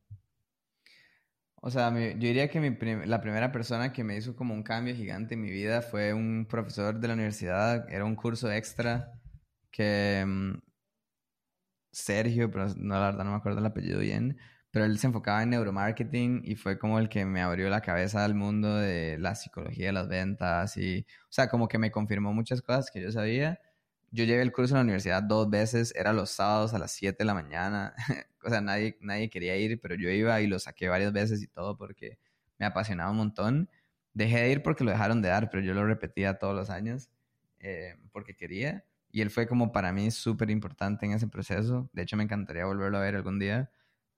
O sea, yo diría que la primera persona que me hizo como un cambio gigante en mi vida fue un profesor de la universidad. Era un curso extra que mm, Sergio, pero no, la verdad no me acuerdo el apellido bien, pero él se enfocaba en neuromarketing y fue como el que me abrió la cabeza al mundo de la psicología de las ventas y, o sea, como que me confirmó muchas cosas que yo sabía yo llevé el curso en la universidad dos veces, era los sábados a las 7 de la mañana, o sea, nadie, nadie quería ir, pero yo iba y lo saqué varias veces y todo porque me apasionaba un montón. Dejé de ir porque lo dejaron de dar, pero yo lo repetía todos los años eh, porque quería. Y él fue como para mí súper importante en ese proceso. De hecho, me encantaría volverlo a ver algún día.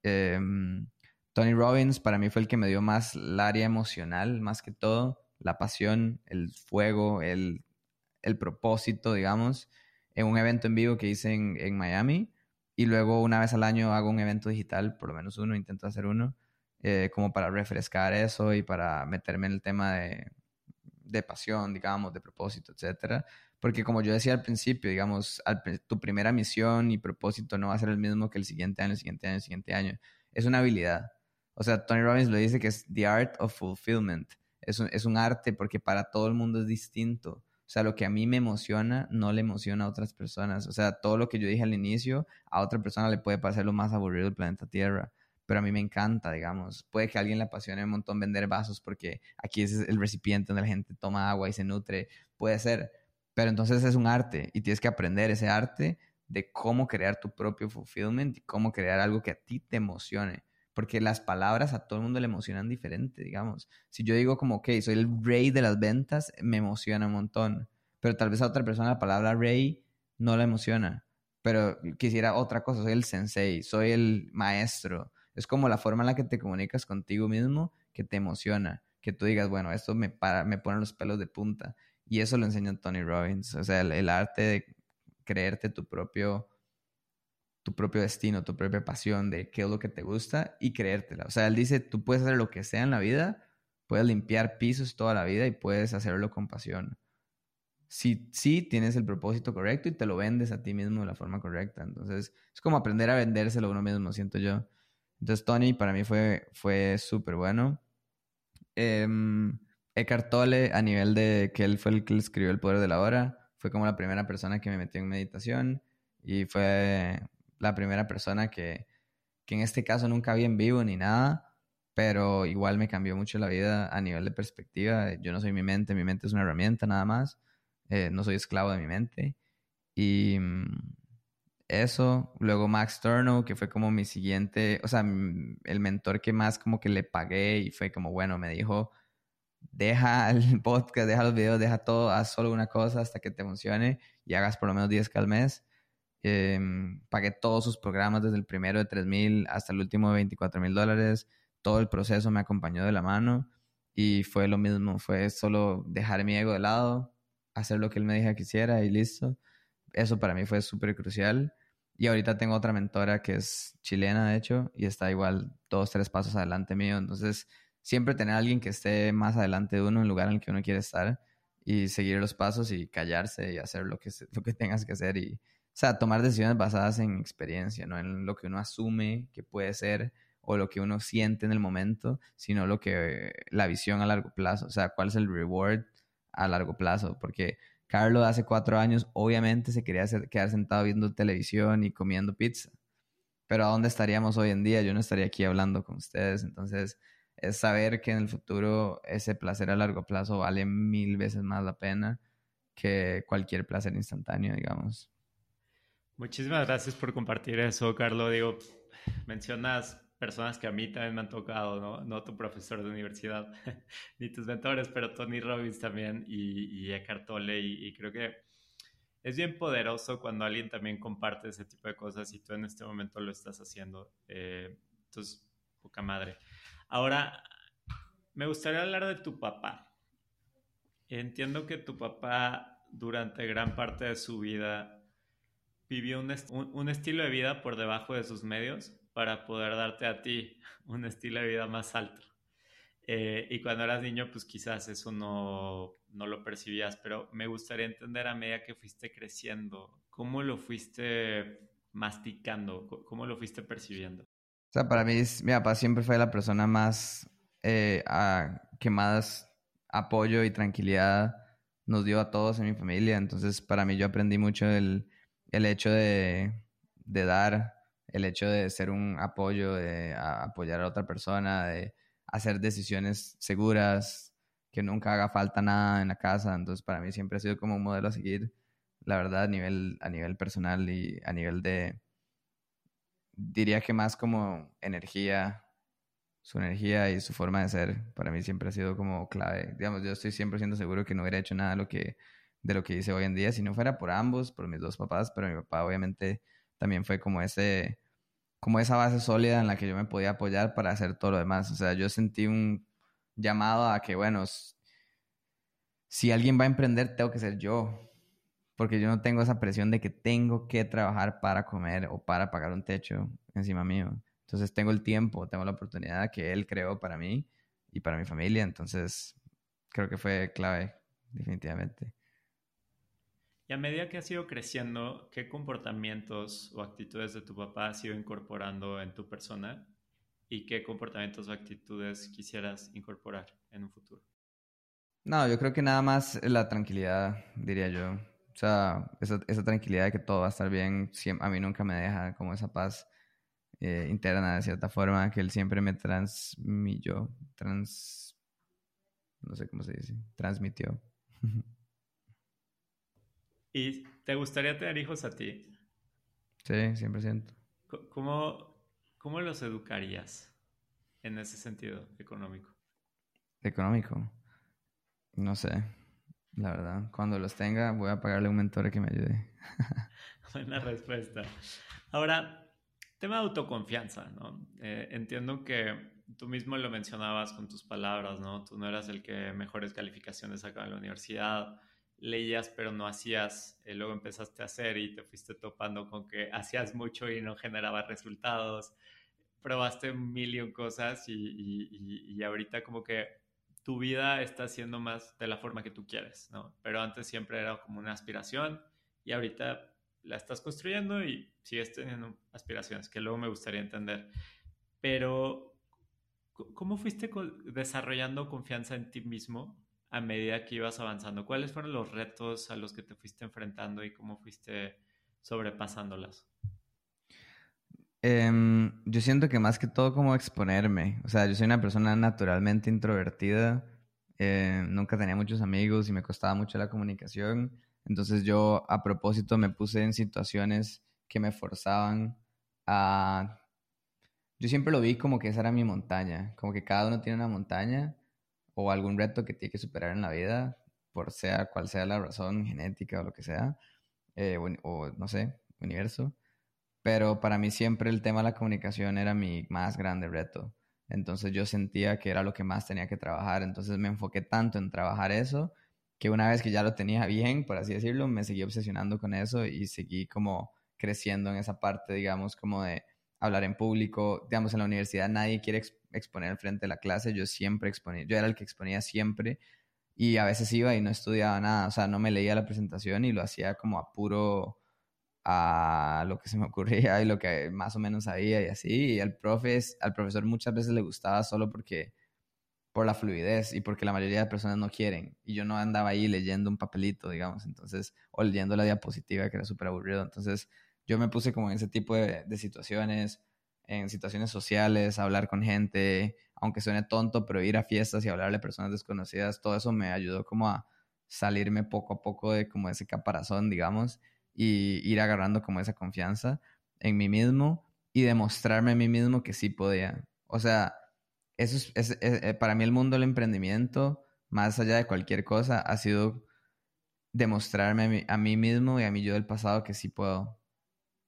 Em, Tony Robbins para mí fue el que me dio más el área emocional, más que todo, la pasión, el fuego, el, el propósito, digamos en un evento en vivo que hice en, Miami. Y luego una vez al año hago un evento digital, por lo menos uno, intento hacer uno, eh, como para refrescar eso y para meterme en el tema de, de pasión, digamos, de propósito, etcétera. Porque como yo decía al principio, digamos, tu primera misión y propósito no va a ser el mismo que el siguiente año, el siguiente año, el siguiente año. Es una habilidad. O sea, Tony Robbins lo dice que es the art of fulfillment. Es es un arte porque para todo el mundo es distinto. O sea, lo que a mí me emociona no le emociona a otras personas. O sea, todo lo que yo dije al inicio, a otra persona le puede parecer lo más aburrido del planeta Tierra. Pero a mí me encanta, digamos. Puede que alguien le apasione un montón vender vasos porque aquí es el recipiente donde la gente toma agua y se nutre. Puede ser. Pero entonces es un arte y tienes que aprender ese arte de cómo crear tu propio fulfillment y cómo crear algo que a ti te emocione. Porque las palabras a todo el mundo le emocionan diferente, digamos. Si yo digo como, ok, soy el rey de las ventas, me emociona un montón. Pero tal vez a otra persona la palabra rey no la emociona. Pero quisiera otra cosa, soy el sensei, soy el maestro. Es como la forma en la que te comunicas contigo mismo que te emociona. Que tú digas, bueno, esto me, para, me pone los pelos de punta. Y eso lo enseña Tony Robbins. O sea, el arte de creerte tu propio tu propio destino, tu propia pasión de qué es lo que te gusta y creértela. O sea, él dice, tú puedes hacer lo que sea en la vida, puedes limpiar pisos toda la vida y puedes hacerlo con pasión. Si sí tienes el propósito correcto y te lo vendes a ti mismo de la forma correcta. Entonces, es como aprender a vendérselo a uno mismo, siento yo. Entonces, Tony para mí fue, fue súper bueno. Eh, Eckhart Tolle, a nivel de que él fue el que escribió El Poder de la Hora, fue como la primera persona que me metió en meditación y fue la primera persona que, que en este caso nunca vi en vivo ni nada, pero igual me cambió mucho la vida a nivel de perspectiva. Yo no soy mi mente, mi mente es una herramienta nada más. Eh, no soy esclavo de mi mente. Y mm, eso, luego Max Turno, que fue como mi siguiente, o sea, el mentor que más como que le pagué y fue como, bueno, me dijo, deja el podcast, deja los videos, deja todo, haz solo una cosa hasta que te funcione y hagas por lo menos 10 al mes. Em, pagué todos sus programas desde el primero de 3 mil hasta el último de 24 mil dólares. Todo el proceso me acompañó de la mano y fue lo mismo. Fue solo dejar mi ego de lado, hacer lo que él me dijo que hiciera y listo. Eso para mí fue súper crucial. Y ahorita tengo otra mentora que es chilena, de hecho, y está igual dos, tres pasos adelante mío. Entonces, siempre tener a alguien que esté más adelante de uno en el lugar en el que uno quiere estar y seguir los pasos y callarse y hacer lo que, lo que tengas que hacer y, o sea, tomar decisiones basadas en experiencia, no en lo que uno asume que puede ser o lo que uno siente en el momento, sino lo que la visión a largo plazo, o sea, cuál es el reward a largo plazo, porque Carlos hace cuatro años obviamente se quería quedar sentado viendo televisión y comiendo pizza, pero ¿a dónde estaríamos hoy en día? Yo no estaría aquí hablando con ustedes, entonces es saber que en el futuro ese placer a largo plazo vale mil veces más la pena que cualquier placer instantáneo, digamos. Muchísimas gracias por compartir eso, Carlos. Digo, mencionas personas que a mí también me han tocado, ¿no? No tu profesor de universidad, ni tus mentores, pero Tony Robbins también y, y Eckhart Tolle. Y, creo que es bien poderoso cuando alguien también comparte ese tipo de cosas y tú en este momento lo estás haciendo. Eh, entonces, poca madre. Ahora, me gustaría hablar de tu papá. Entiendo que tu papá durante gran parte de su vida vivió un, estilo de vida por debajo de sus medios para poder darte a ti un estilo de vida más alto. Eh, y cuando eras niño, pues quizás eso no, no lo percibías, pero me gustaría entender a medida que fuiste creciendo, ¿cómo lo fuiste masticando? ¿Cómo lo fuiste percibiendo? O sea, para mí, mi papá siempre fue la persona más, eh, que más apoyo y tranquilidad nos dio a todos en mi familia. Entonces, para mí, yo aprendí mucho el, el hecho de, dar, el hecho de ser un apoyo, de apoyar a otra persona, de hacer decisiones seguras, que nunca haga falta nada en la casa. Entonces, para mí siempre ha sido como un modelo a seguir, la verdad, a nivel, a nivel personal y a nivel de, diría que más como energía, su energía y su forma de ser, para mí siempre ha sido como clave. Digamos, yo estoy siempre siendo seguro que no hubiera hecho nada de lo que de lo que hice hoy en día, si no fuera por ambos, por mis dos papás, pero mi papá obviamente también fue como ese, como esa base sólida en la que yo me podía apoyar para hacer todo lo demás. O sea, yo sentí un llamado a que, bueno, si alguien va a emprender, tengo que ser yo. porque yo no tengo esa presión de que tengo que trabajar para comer o para pagar un techo encima mío. Entonces tengo el tiempo, tengo la oportunidad que él creó para mí y para mi familia. Entonces creo que fue clave, definitivamente. A medida que has ido creciendo, ¿qué comportamientos o actitudes de tu papá has ido incorporando en tu persona? ¿Y qué comportamientos o actitudes quisieras incorporar en un futuro? No, yo creo que nada más la tranquilidad, diría yo. O sea, esa, esa tranquilidad de que todo va a estar bien, a mí nunca me deja como esa paz eh, interna de cierta forma que él siempre me transmitió, trans, no sé cómo se dice, transmitió. ¿Y te gustaría tener hijos a ti? Sí, 100%. ¿Cómo, cómo los educarías en ese sentido económico? Económico. No sé, la verdad. Cuando los tenga, voy a pagarle a un mentor que me ayude. Buena respuesta. Ahora, tema de autoconfianza, ¿no? Eh, entiendo que tú mismo lo mencionabas con tus palabras, ¿no? Tú no eras el que mejores calificaciones sacaba en la universidad leías pero no hacías, eh, luego empezaste a hacer y te fuiste topando con que hacías mucho y no generaba resultados, probaste un millón cosas y, y, y, ahorita como que tu vida está siendo más de la forma que tú quieres, ¿no? Pero antes siempre era como una aspiración y ahorita la estás construyendo y sigues teniendo aspiraciones, que luego me gustaría entender. Pero, ¿cómo fuiste desarrollando confianza en ti mismo a medida que ibas avanzando? ¿Cuáles fueron los retos a los que te fuiste enfrentando y cómo fuiste sobrepasándolas? Em, yo siento que más que todo como exponerme. O sea, yo soy una persona naturalmente introvertida. Eh, nunca tenía muchos amigos y me costaba mucho la comunicación. Entonces yo a propósito me puse en situaciones que me forzaban a... Yo siempre lo vi como que esa era mi montaña, como que cada uno tiene una montaña o algún reto que tiene que superar en la vida, por sea cual sea la razón genética o lo que sea, eh, o, no sé, universo. Pero para mí siempre el tema de la comunicación era mi más grande reto. Entonces yo sentía que era lo que más tenía que trabajar. Entonces me enfoqué tanto en trabajar eso que una vez que ya lo tenía bien, por así decirlo, me seguí obsesionando con eso y seguí como creciendo en esa parte, digamos, como de hablar en público. Digamos, en la universidad nadie quiere exponer frente de la clase, yo siempre exponía, yo era el que exponía siempre y a veces iba y no estudiaba nada, o sea, no me leía la presentación y lo hacía como a puro a lo que se me ocurría y lo que más o menos sabía y así, y al profe, al profesor muchas veces le gustaba solo porque por la fluidez y porque la mayoría de personas no quieren. Y yo no andaba ahí leyendo un papelito, digamos, entonces, o leyendo la diapositiva, que era súper aburrido. Entonces, yo me puse como en ese tipo de, de situaciones, en situaciones sociales, hablar con gente, aunque suene tonto, pero ir a fiestas y hablarle a personas desconocidas, todo eso me ayudó como a salirme poco a poco de como ese caparazón, digamos, y ir agarrando como esa confianza en mí mismo y demostrarme a mí mismo que sí podía. O sea, eso es, eh, para mí el mundo del emprendimiento, más allá de cualquier cosa, ha sido demostrarme a mí, a mí mismo y a mí yo del pasado que sí puedo.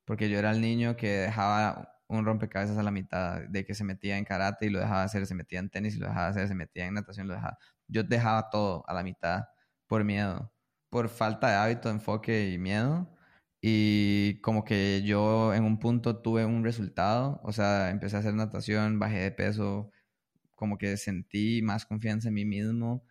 Porque yo era el niño que dejaba un rompecabezas a la mitad, de que se metía en karate y lo dejaba hacer, se metía en tenis y lo dejaba hacer, se metía en natación y lo dejaba. Yo dejaba todo a la mitad por miedo, por falta de hábito, enfoque y miedo. Y como que yo en un punto tuve un resultado, o sea, empecé a hacer natación, bajé de peso, como que sentí más confianza en mí mismo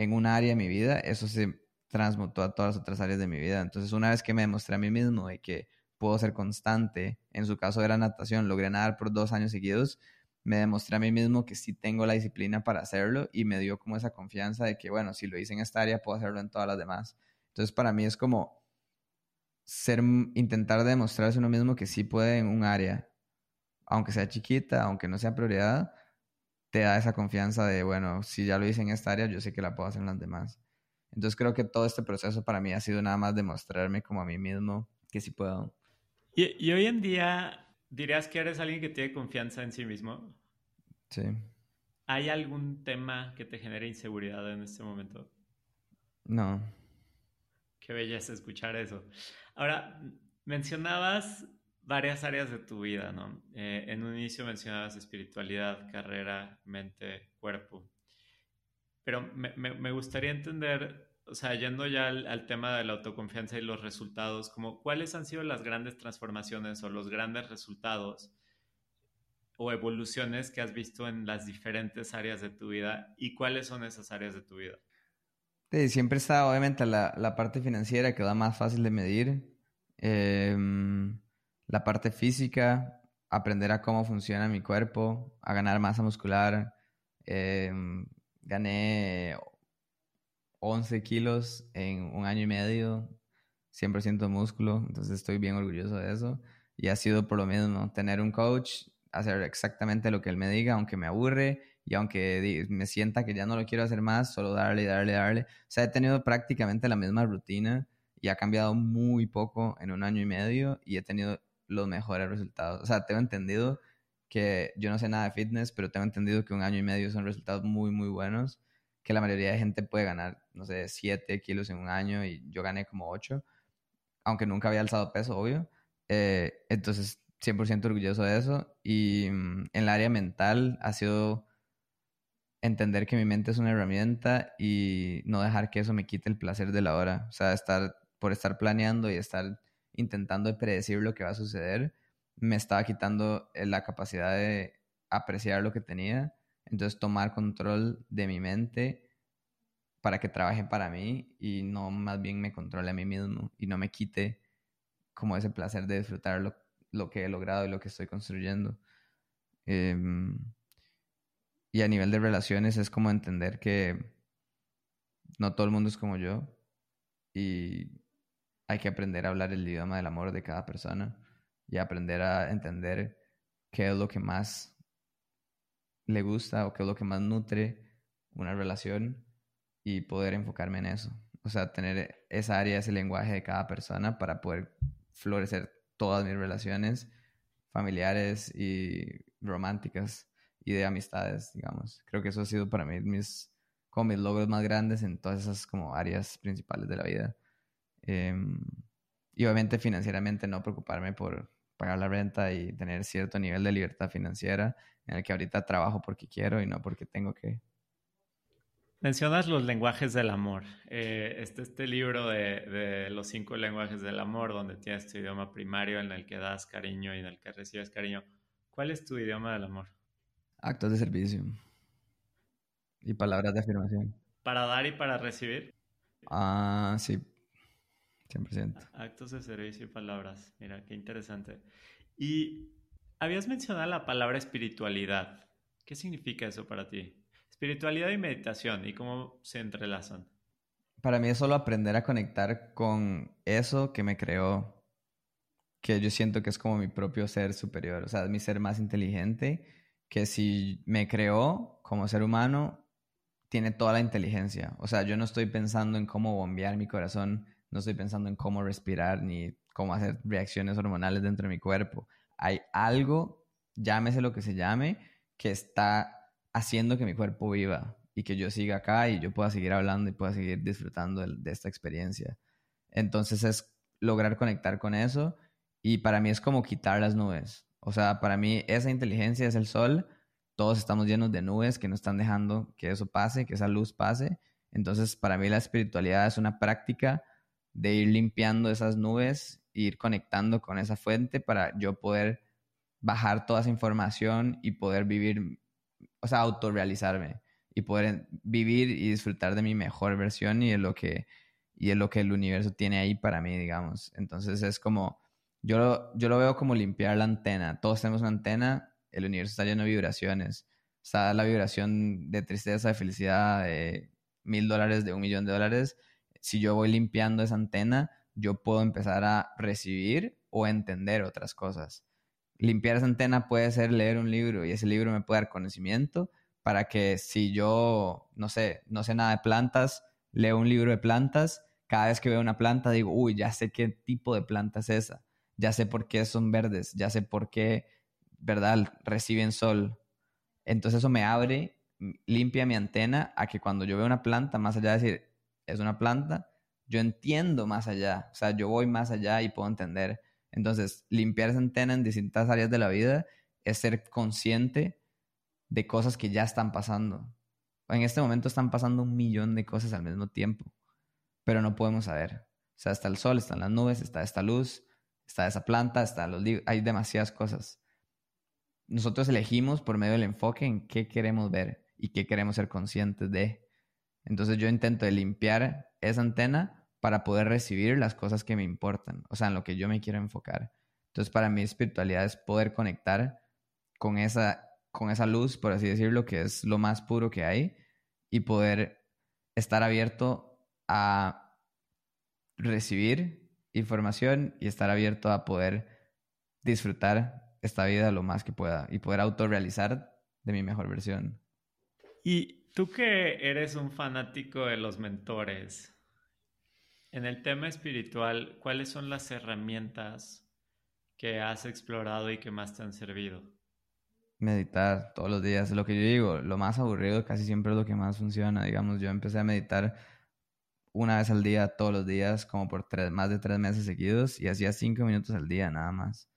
en un área de mi vida, eso se transmutó a todas las otras áreas de mi vida. Entonces, una vez que me demostré a mí mismo de que puedo ser constante. En su caso era natación, logré nadar por dos años seguidos. Me demostré a mí mismo que sí tengo la disciplina para hacerlo y me dio como esa confianza de que, bueno, si lo hice en esta área, puedo hacerlo en todas las demás. Entonces, para mí es como ser, intentar demostrarse uno mismo que sí puede en un área, aunque sea chiquita, aunque no sea prioridad, te da esa confianza de, bueno, si ya lo hice en esta área, yo sé que la puedo hacer en las demás. Entonces creo que todo este proceso para mí ha sido nada más demostrarme como a mí mismo que sí puedo. Y, hoy en día, ¿dirías que eres alguien que tiene confianza en sí mismo? Sí. ¿Hay algún tema que te genere inseguridad en este momento? No. Qué belleza escuchar eso. Ahora, mencionabas varias áreas de tu vida, ¿no? Eh, en un inicio mencionabas espiritualidad, carrera, mente, cuerpo. Pero me, me, me gustaría entender o sea, yendo ya al, tema de la autoconfianza y los resultados, como cuáles han sido las grandes transformaciones o los grandes resultados o evoluciones que has visto en las diferentes áreas de tu vida y cuáles son esas áreas de tu vida. Sí, siempre está obviamente la, la parte financiera que da más fácil de medir, em, la parte física, aprender a cómo funciona mi cuerpo, a ganar masa muscular. Em, gané 11 kilos en un año y medio, 100% músculo, entonces estoy bien orgulloso de eso. Y ha sido por lo mismo, tener un coach, hacer exactamente lo que él me diga, aunque me aburre y aunque me sienta que ya no lo quiero hacer más, solo darle, darle, darle. O sea, he tenido prácticamente la misma rutina y ha cambiado muy poco en un año y medio y he tenido los mejores resultados. O sea, tengo entendido que yo no sé nada de fitness, pero tengo entendido que un año y medio son resultados muy, muy buenos que la mayoría de gente puede ganar, no sé, 7 kilos en un año y yo gané como 8, aunque nunca había alzado peso, obvio. Eh, entonces, 100% orgulloso de eso. Y mm, en el área mental ha sido entender que mi mente es una herramienta y no dejar que eso me quite el placer de la hora. O sea, estar, por estar planeando y estar intentando predecir lo que va a suceder, me estaba quitando eh, la capacidad de apreciar lo que tenía entonces, tomar control de mi mente para que trabaje para mí y no más bien me controle a mí mismo y no me quite como ese placer de disfrutar lo, que he logrado y lo que estoy construyendo. Em, y a nivel de relaciones es como entender que no todo el mundo es como yo y hay que aprender a hablar el idioma del amor de cada persona y aprender a entender qué es lo que más le gusta o qué es lo que más nutre una relación y poder enfocarme en eso. O sea, tener esa área, ese lenguaje de cada persona para poder florecer todas mis relaciones familiares y románticas y de amistades, digamos. Creo que eso ha sido para mí mis, como mis logros más grandes en todas esas como áreas principales de la vida. Em, y obviamente financieramente no preocuparme por pagar la renta y tener cierto nivel de libertad financiera en el que ahorita trabajo porque quiero y no porque tengo que. Mencionas los lenguajes del amor. Eh, este, este libro de, los cinco lenguajes del amor, donde tienes tu idioma primario en el que das cariño y en el que recibes cariño. ¿Cuál es tu idioma del amor? Actos de servicio y palabras de afirmación. ¿Para dar y para recibir? Ah, sí, 100%. Actos de servicio y palabras. Mira, qué interesante. Y habías mencionado la palabra espiritualidad. ¿Qué significa eso para ti? Espiritualidad y meditación, ¿y cómo se entrelazan? Para mí es solo aprender a conectar con eso que me creó, que yo siento que es como mi propio ser superior, o sea, mi ser más inteligente, que si me creó como ser humano, tiene toda la inteligencia. O sea, yo no estoy pensando en cómo bombear mi corazón no estoy pensando en cómo respirar ni cómo hacer reacciones hormonales dentro de mi cuerpo. Hay algo, llámese lo que se llame, que está haciendo que mi cuerpo viva y que yo siga acá y yo pueda seguir hablando y pueda seguir disfrutando de, esta experiencia. Entonces es lograr conectar con eso y para mí es como quitar las nubes. O sea, para mí esa inteligencia es el sol. Todos estamos llenos de nubes que no están dejando que eso pase, que esa luz pase. Entonces, para mí la espiritualidad es una práctica de ir limpiando esas nubes, ir conectando con esa fuente para yo poder bajar toda esa información y poder vivir, o sea, autorrealizarme y poder vivir y disfrutar de mi mejor versión y de lo que, y de lo que el universo tiene ahí para mí, digamos. Entonces es como, yo lo, yo lo veo como limpiar la antena. Todos tenemos una antena, el universo está lleno de vibraciones. Está la vibración de tristeza, de felicidad, de mil dólares, de un millón de dólares si yo voy limpiando esa antena, yo puedo empezar a recibir o entender otras cosas. Limpiar esa antena puede ser leer un libro y ese libro me puede dar conocimiento para que si yo, no sé, no sé nada de plantas, leo un libro de plantas, cada vez que veo una planta digo, uy, ya sé qué tipo de planta es esa, ya sé por qué son verdes, ya sé por qué, ¿verdad?, reciben sol. Entonces eso me abre, limpia mi antena a que cuando yo veo una planta, más allá de decir, es una planta, yo entiendo más allá, o sea, yo voy más allá y puedo entender. Entonces, limpiar esa antena en distintas áreas de la vida es ser consciente de cosas que ya están pasando. En este momento están pasando un millón de cosas al mismo tiempo. pero no podemos saber. O sea, está el sol, están las nubes, está esta luz, está esa planta, está los hay demasiadas cosas. Nosotros elegimos por medio del enfoque en qué queremos ver y qué queremos ser conscientes de. Entonces yo intento de limpiar esa antena para poder recibir las cosas que me importan, o sea, en lo que yo me quiero enfocar. Entonces para mí espiritualidad es poder conectar con esa, con esa luz, por así decirlo, que es lo más puro que hay, y poder estar abierto a recibir información y estar abierto a poder disfrutar esta vida lo más que pueda y poder autorrealizar de mi mejor versión. Y tú que eres un fanático de los mentores, en el tema espiritual, ¿cuáles son las herramientas que has explorado y que más te han servido? Meditar todos los días, lo que yo digo, lo más aburrido casi siempre es lo que más funciona. Digamos, yo empecé a meditar una vez al día, todos los días, como por más de tres meses seguidos, y hacía cinco minutos al día, nada más.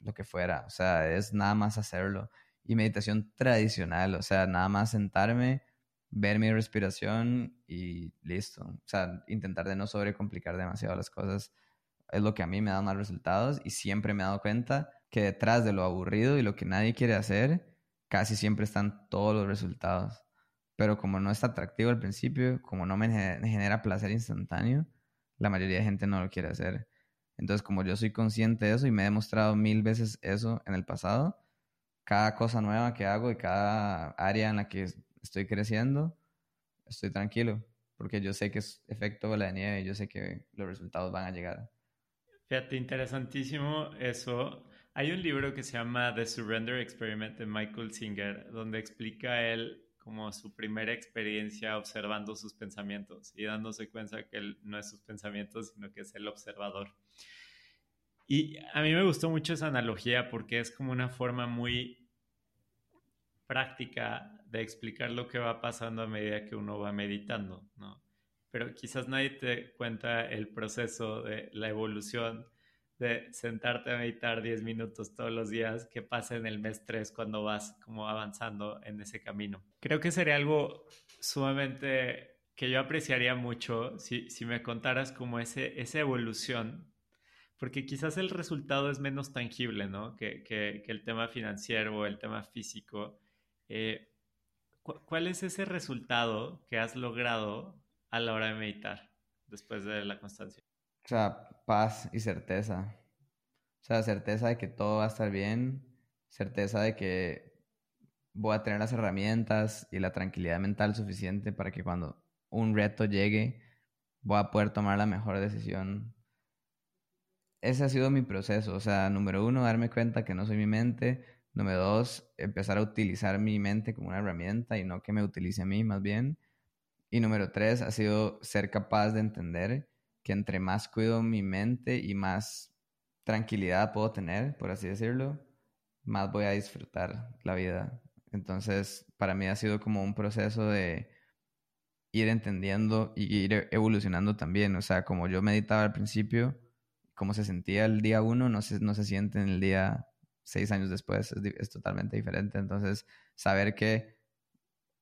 Lo que fuera, o sea, es nada más hacerlo. Y meditación tradicional, o sea, nada más sentarme, ver mi respiración y listo. O sea, intentar de no sobrecomplicar demasiado las cosas es lo que a mí me da más resultados y siempre me he dado cuenta que detrás de lo aburrido y lo que nadie quiere hacer, casi siempre están todos los resultados pero como no es atractivo al principio, como no me genera placer instantáneo, la mayoría de gente no lo quiere hacer. Entonces, como yo soy consciente de eso y me he demostrado mil veces eso en el pasado, cada cosa nueva que hago y cada área en la que estoy creciendo, estoy tranquilo, porque yo sé que es efecto de la nieve y yo sé que los resultados van a llegar. Fíjate, interesantísimo eso. Hay un libro que se llama The Surrender Experiment de Michael Singer, donde explica él como su primera experiencia observando sus pensamientos y dándose cuenta que él no es sus pensamientos, sino que es el observador. Y a mí me gustó mucho esa analogía porque es como una forma muy práctica de explicar lo que va pasando a medida que uno va meditando, ¿no? Pero quizás nadie te cuenta el proceso de la evolución de sentarte a meditar 10 minutos todos los días que pasa en el mes 3 cuando vas como avanzando en ese camino. Creo que sería algo sumamente que yo apreciaría mucho si, si me contaras como ese, esa evolución, porque quizás el resultado es menos tangible, ¿no? Que, que, que el tema financiero o el tema físico. Eh, ¿Cuál es ese resultado que has logrado a la hora de meditar después de la constancia? O sea, paz y certeza. O sea, certeza de que todo va a estar bien, certeza de que voy a tener las herramientas y la tranquilidad mental suficiente para que cuando un reto llegue, voy a poder tomar la mejor decisión. Ese ha sido mi proceso. O sea, número uno, darme cuenta que no soy mi mente. Número dos, empezar a utilizar mi mente como una herramienta y no que me utilice a mí, más bien. Y número tres, ha sido ser capaz de entender que entre más cuido mi mente y más tranquilidad puedo tener, por así decirlo, más voy a disfrutar la vida. Entonces, para mí ha sido como un proceso de ir entendiendo y ir evolucionando también. O sea, como yo meditaba al principio, como se sentía el día uno, no se, no se siente en el día seis años después, es, es totalmente diferente. Entonces, saber que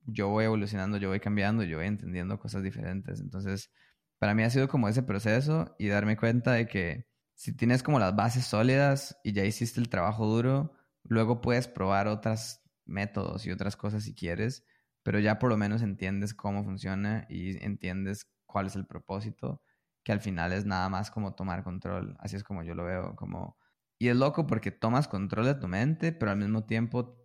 yo voy evolucionando, yo voy cambiando, yo voy entendiendo cosas diferentes. Entonces, para mí ha sido como ese proceso y darme cuenta de que si tienes como las bases sólidas y ya hiciste el trabajo duro, luego puedes probar otros métodos y otras cosas si quieres, pero ya por lo menos entiendes cómo funciona y entiendes cuál es el propósito, que al final es nada más como tomar control. Así es como yo lo veo, como... Y es loco porque tomas control de tu mente, pero al mismo tiempo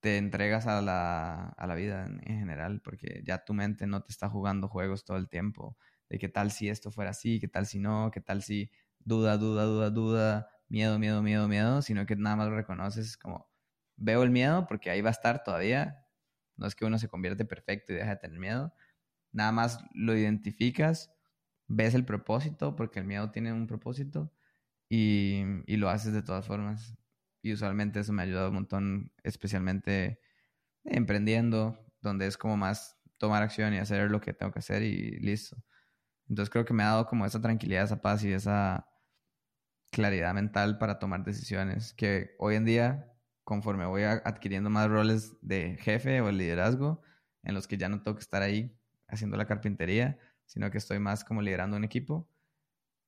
te entregas a la, a la vida en, general, porque ya tu mente no te está jugando juegos todo el tiempo de qué tal si esto fuera así, qué tal si no, qué tal si duda, duda, duda, duda, miedo, miedo, miedo, miedo, sino que nada más lo reconoces como veo el miedo porque ahí va a estar todavía. No es que uno se convierte perfecto y deja de tener miedo. Nada más lo identificas, ves el propósito porque el miedo tiene un propósito y, y lo haces de todas formas. Y usualmente eso me ha ayudado un montón, especialmente emprendiendo, donde es como más tomar acción y hacer lo que tengo que hacer y listo. Entonces creo que me ha dado como esa tranquilidad, esa paz y esa claridad mental para tomar decisiones que hoy en día, conforme voy adquiriendo más roles de jefe o liderazgo, en los que ya no tengo que estar ahí haciendo la carpintería, sino que estoy más como liderando un equipo,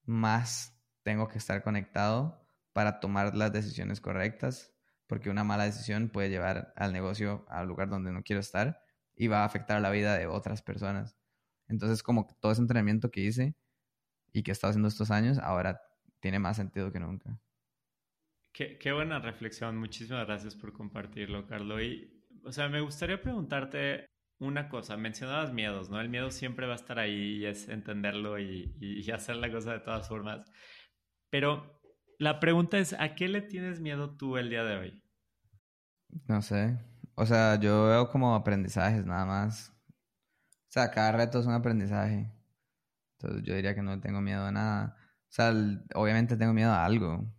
más tengo que estar conectado para tomar las decisiones correctas, porque una mala decisión puede llevar al negocio al lugar donde no quiero estar y va a afectar la vida de otras personas. Entonces, como todo ese entrenamiento que hice y que he estado haciendo estos años, ahora tiene más sentido que nunca. Qué, qué buena reflexión. Muchísimas gracias por compartirlo, Carlos. Y, o sea, me gustaría preguntarte una cosa. Mencionabas miedos, ¿no? El miedo siempre va a estar ahí y es entenderlo y, y hacer la cosa de todas formas. Pero la pregunta es, ¿a qué le tienes miedo tú el día de hoy? No sé. O sea, yo veo como aprendizajes nada más. O sea, cada reto es un aprendizaje. Entonces yo diría que no tengo miedo a nada. O sea, obviamente tengo miedo a algo.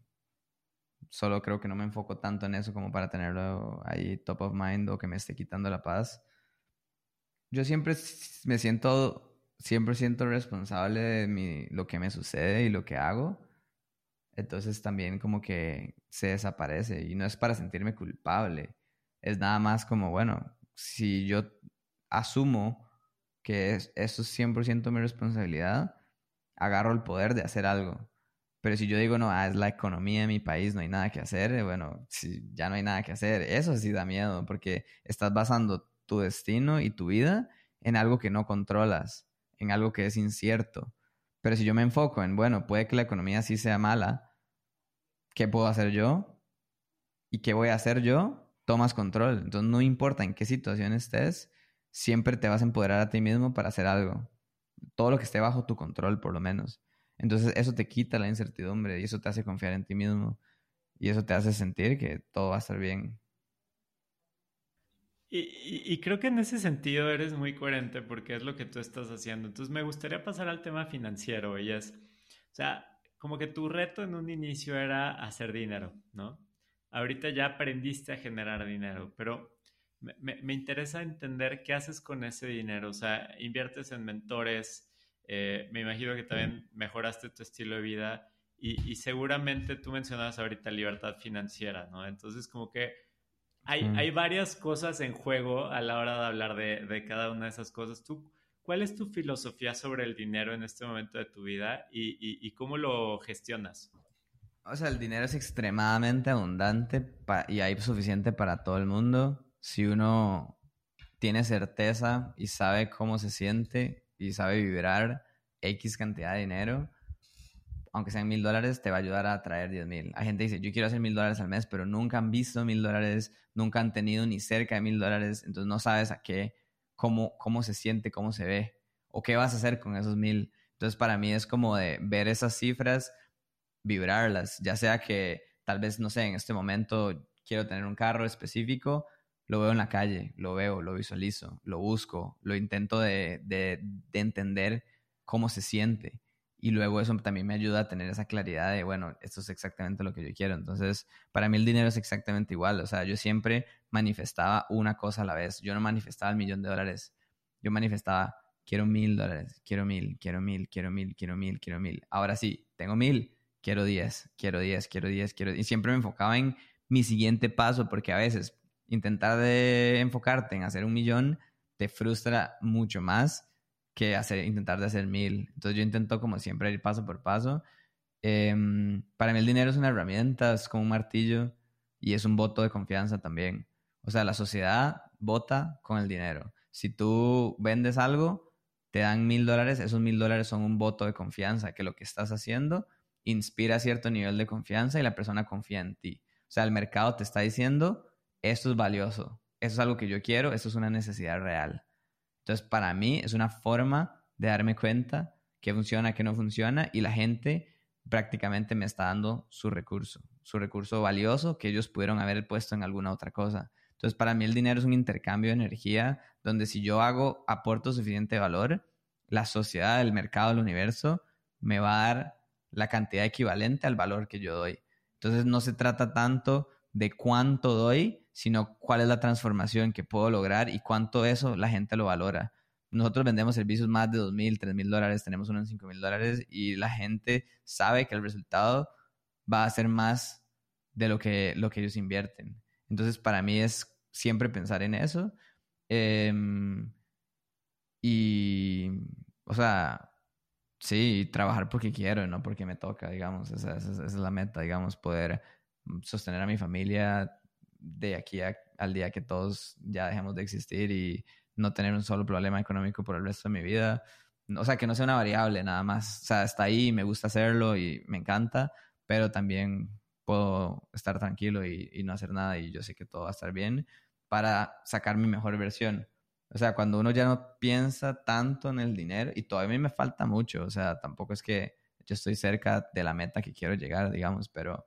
Solo creo que no me enfoco tanto en eso como para tenerlo ahí top of mind o que me esté quitando la paz. Yo siempre me siento, siempre siento responsable de mi, lo que me sucede y lo que hago. Entonces también como que se desaparece y no es para sentirme culpable. Es nada más como, bueno, si yo asumo que es, eso es 100% mi responsabilidad, agarro el poder de hacer algo. Pero si yo digo, no, ah, es la economía de mi país, no hay nada que hacer, eh, bueno, si ya no hay nada que hacer, eso sí da miedo, porque estás basando tu destino y tu vida en algo que no controlas, en algo que es incierto. Pero si yo me enfoco en, bueno, puede que la economía sí sea mala, ¿qué puedo hacer yo? ¿Y qué voy a hacer yo? Tomas control. Entonces no importa en qué situación estés, siempre te vas a empoderar a ti mismo para hacer algo. Todo lo que esté bajo tu control, por lo menos. Entonces eso te quita la incertidumbre y eso te hace confiar en ti mismo. Y eso te hace sentir que todo va a estar bien. Y, creo que en ese sentido eres muy coherente porque es lo que tú estás haciendo. Entonces me gustaría pasar al tema financiero y es, o sea, como que tu reto en un inicio era hacer dinero, ¿no? Ahorita ya aprendiste a generar dinero, pero me, interesa entender qué haces con ese dinero. O sea, inviertes en mentores, eh, me imagino que también mejoraste tu estilo de vida y, seguramente tú mencionabas ahorita libertad financiera, ¿no? Entonces, como que hay, hay varias cosas en juego a la hora de hablar de, de, cada una de esas cosas. ¿Tú, ¿Cuál es tu filosofía sobre el dinero en este momento de tu vida y, y, y cómo lo gestionas? O sea, el dinero es extremadamente abundante y hay suficiente para todo el mundo si uno tiene certeza y sabe cómo se siente y sabe vibrar X cantidad de dinero, aunque sean mil dólares, te va a ayudar a traer diez mil. Hay gente que dice, yo quiero hacer mil dólares al mes, pero nunca han visto mil dólares, nunca han tenido ni cerca de mil dólares, entonces no sabes a qué, cómo, cómo se siente, cómo se ve, o qué vas a hacer con esos mil. Entonces para mí es como de ver esas cifras, vibrarlas, ya sea que tal vez, no sé, en este momento quiero tener un carro específico, lo veo en la calle, lo veo, lo visualizo, lo busco, lo intento de, de, entender cómo se siente. Y luego eso también me ayuda a tener esa claridad de, bueno, esto es exactamente lo que yo quiero. Entonces, para mí el dinero es exactamente igual. O sea, yo siempre manifestaba una cosa a la vez. Yo no manifestaba el millón de dólares. Yo manifestaba, quiero mil dólares, quiero mil, quiero mil, quiero mil, quiero mil, quiero mil. Ahora sí, tengo mil, quiero diez, quiero diez, quiero diez, quiero Y siempre me enfocaba en mi siguiente paso porque a veces intentar de enfocarte en hacer un millón te frustra mucho más que hacer, intentar de hacer mil. Entonces yo intento como siempre ir paso por paso. Em, para mí el dinero es una herramienta, es como un martillo y es un voto de confianza también. O sea, la sociedad vota con el dinero. Si tú vendes algo, te dan mil dólares, esos mil dólares son un voto de confianza, que lo que estás haciendo inspira cierto nivel de confianza y la persona confía en ti. O sea, el mercado te está diciendo, esto es valioso, esto es algo que yo quiero, esto es una necesidad real. Entonces, para mí es una forma de darme cuenta qué funciona, qué no funciona y la gente prácticamente me está dando su recurso, su recurso valioso que ellos pudieron haber puesto en alguna otra cosa. Entonces, para mí el dinero es un intercambio de energía donde si yo hago, aporto suficiente valor, la sociedad, el mercado, el universo me va a dar la cantidad equivalente al valor que yo doy. Entonces, no se trata tanto de cuánto doy, sino cuál es la transformación que puedo lograr y cuánto eso la gente lo valora. Nosotros vendemos servicios más de dos mil, tres mil dólares, tenemos uno en cinco mil dólares y la gente sabe que el resultado va a ser más de lo que, lo que ellos invierten. Entonces, para mí es siempre pensar en eso. Em, y o sea, sí, trabajar porque quiero, no porque me toca, digamos. Esa, es la meta, digamos, poder sostener a mi familia de aquí al día que todos ya dejemos de existir y no tener un solo problema económico por el resto de mi vida. O sea, que no sea una variable nada más. O sea, está ahí, me gusta hacerlo y me encanta, pero también puedo estar tranquilo y, y no hacer nada y yo sé que todo va a estar bien para sacar mi mejor versión. O sea, cuando uno ya no piensa tanto en el dinero, y todavía me falta mucho, o sea, tampoco es que yo estoy cerca de la meta que quiero llegar, digamos, pero,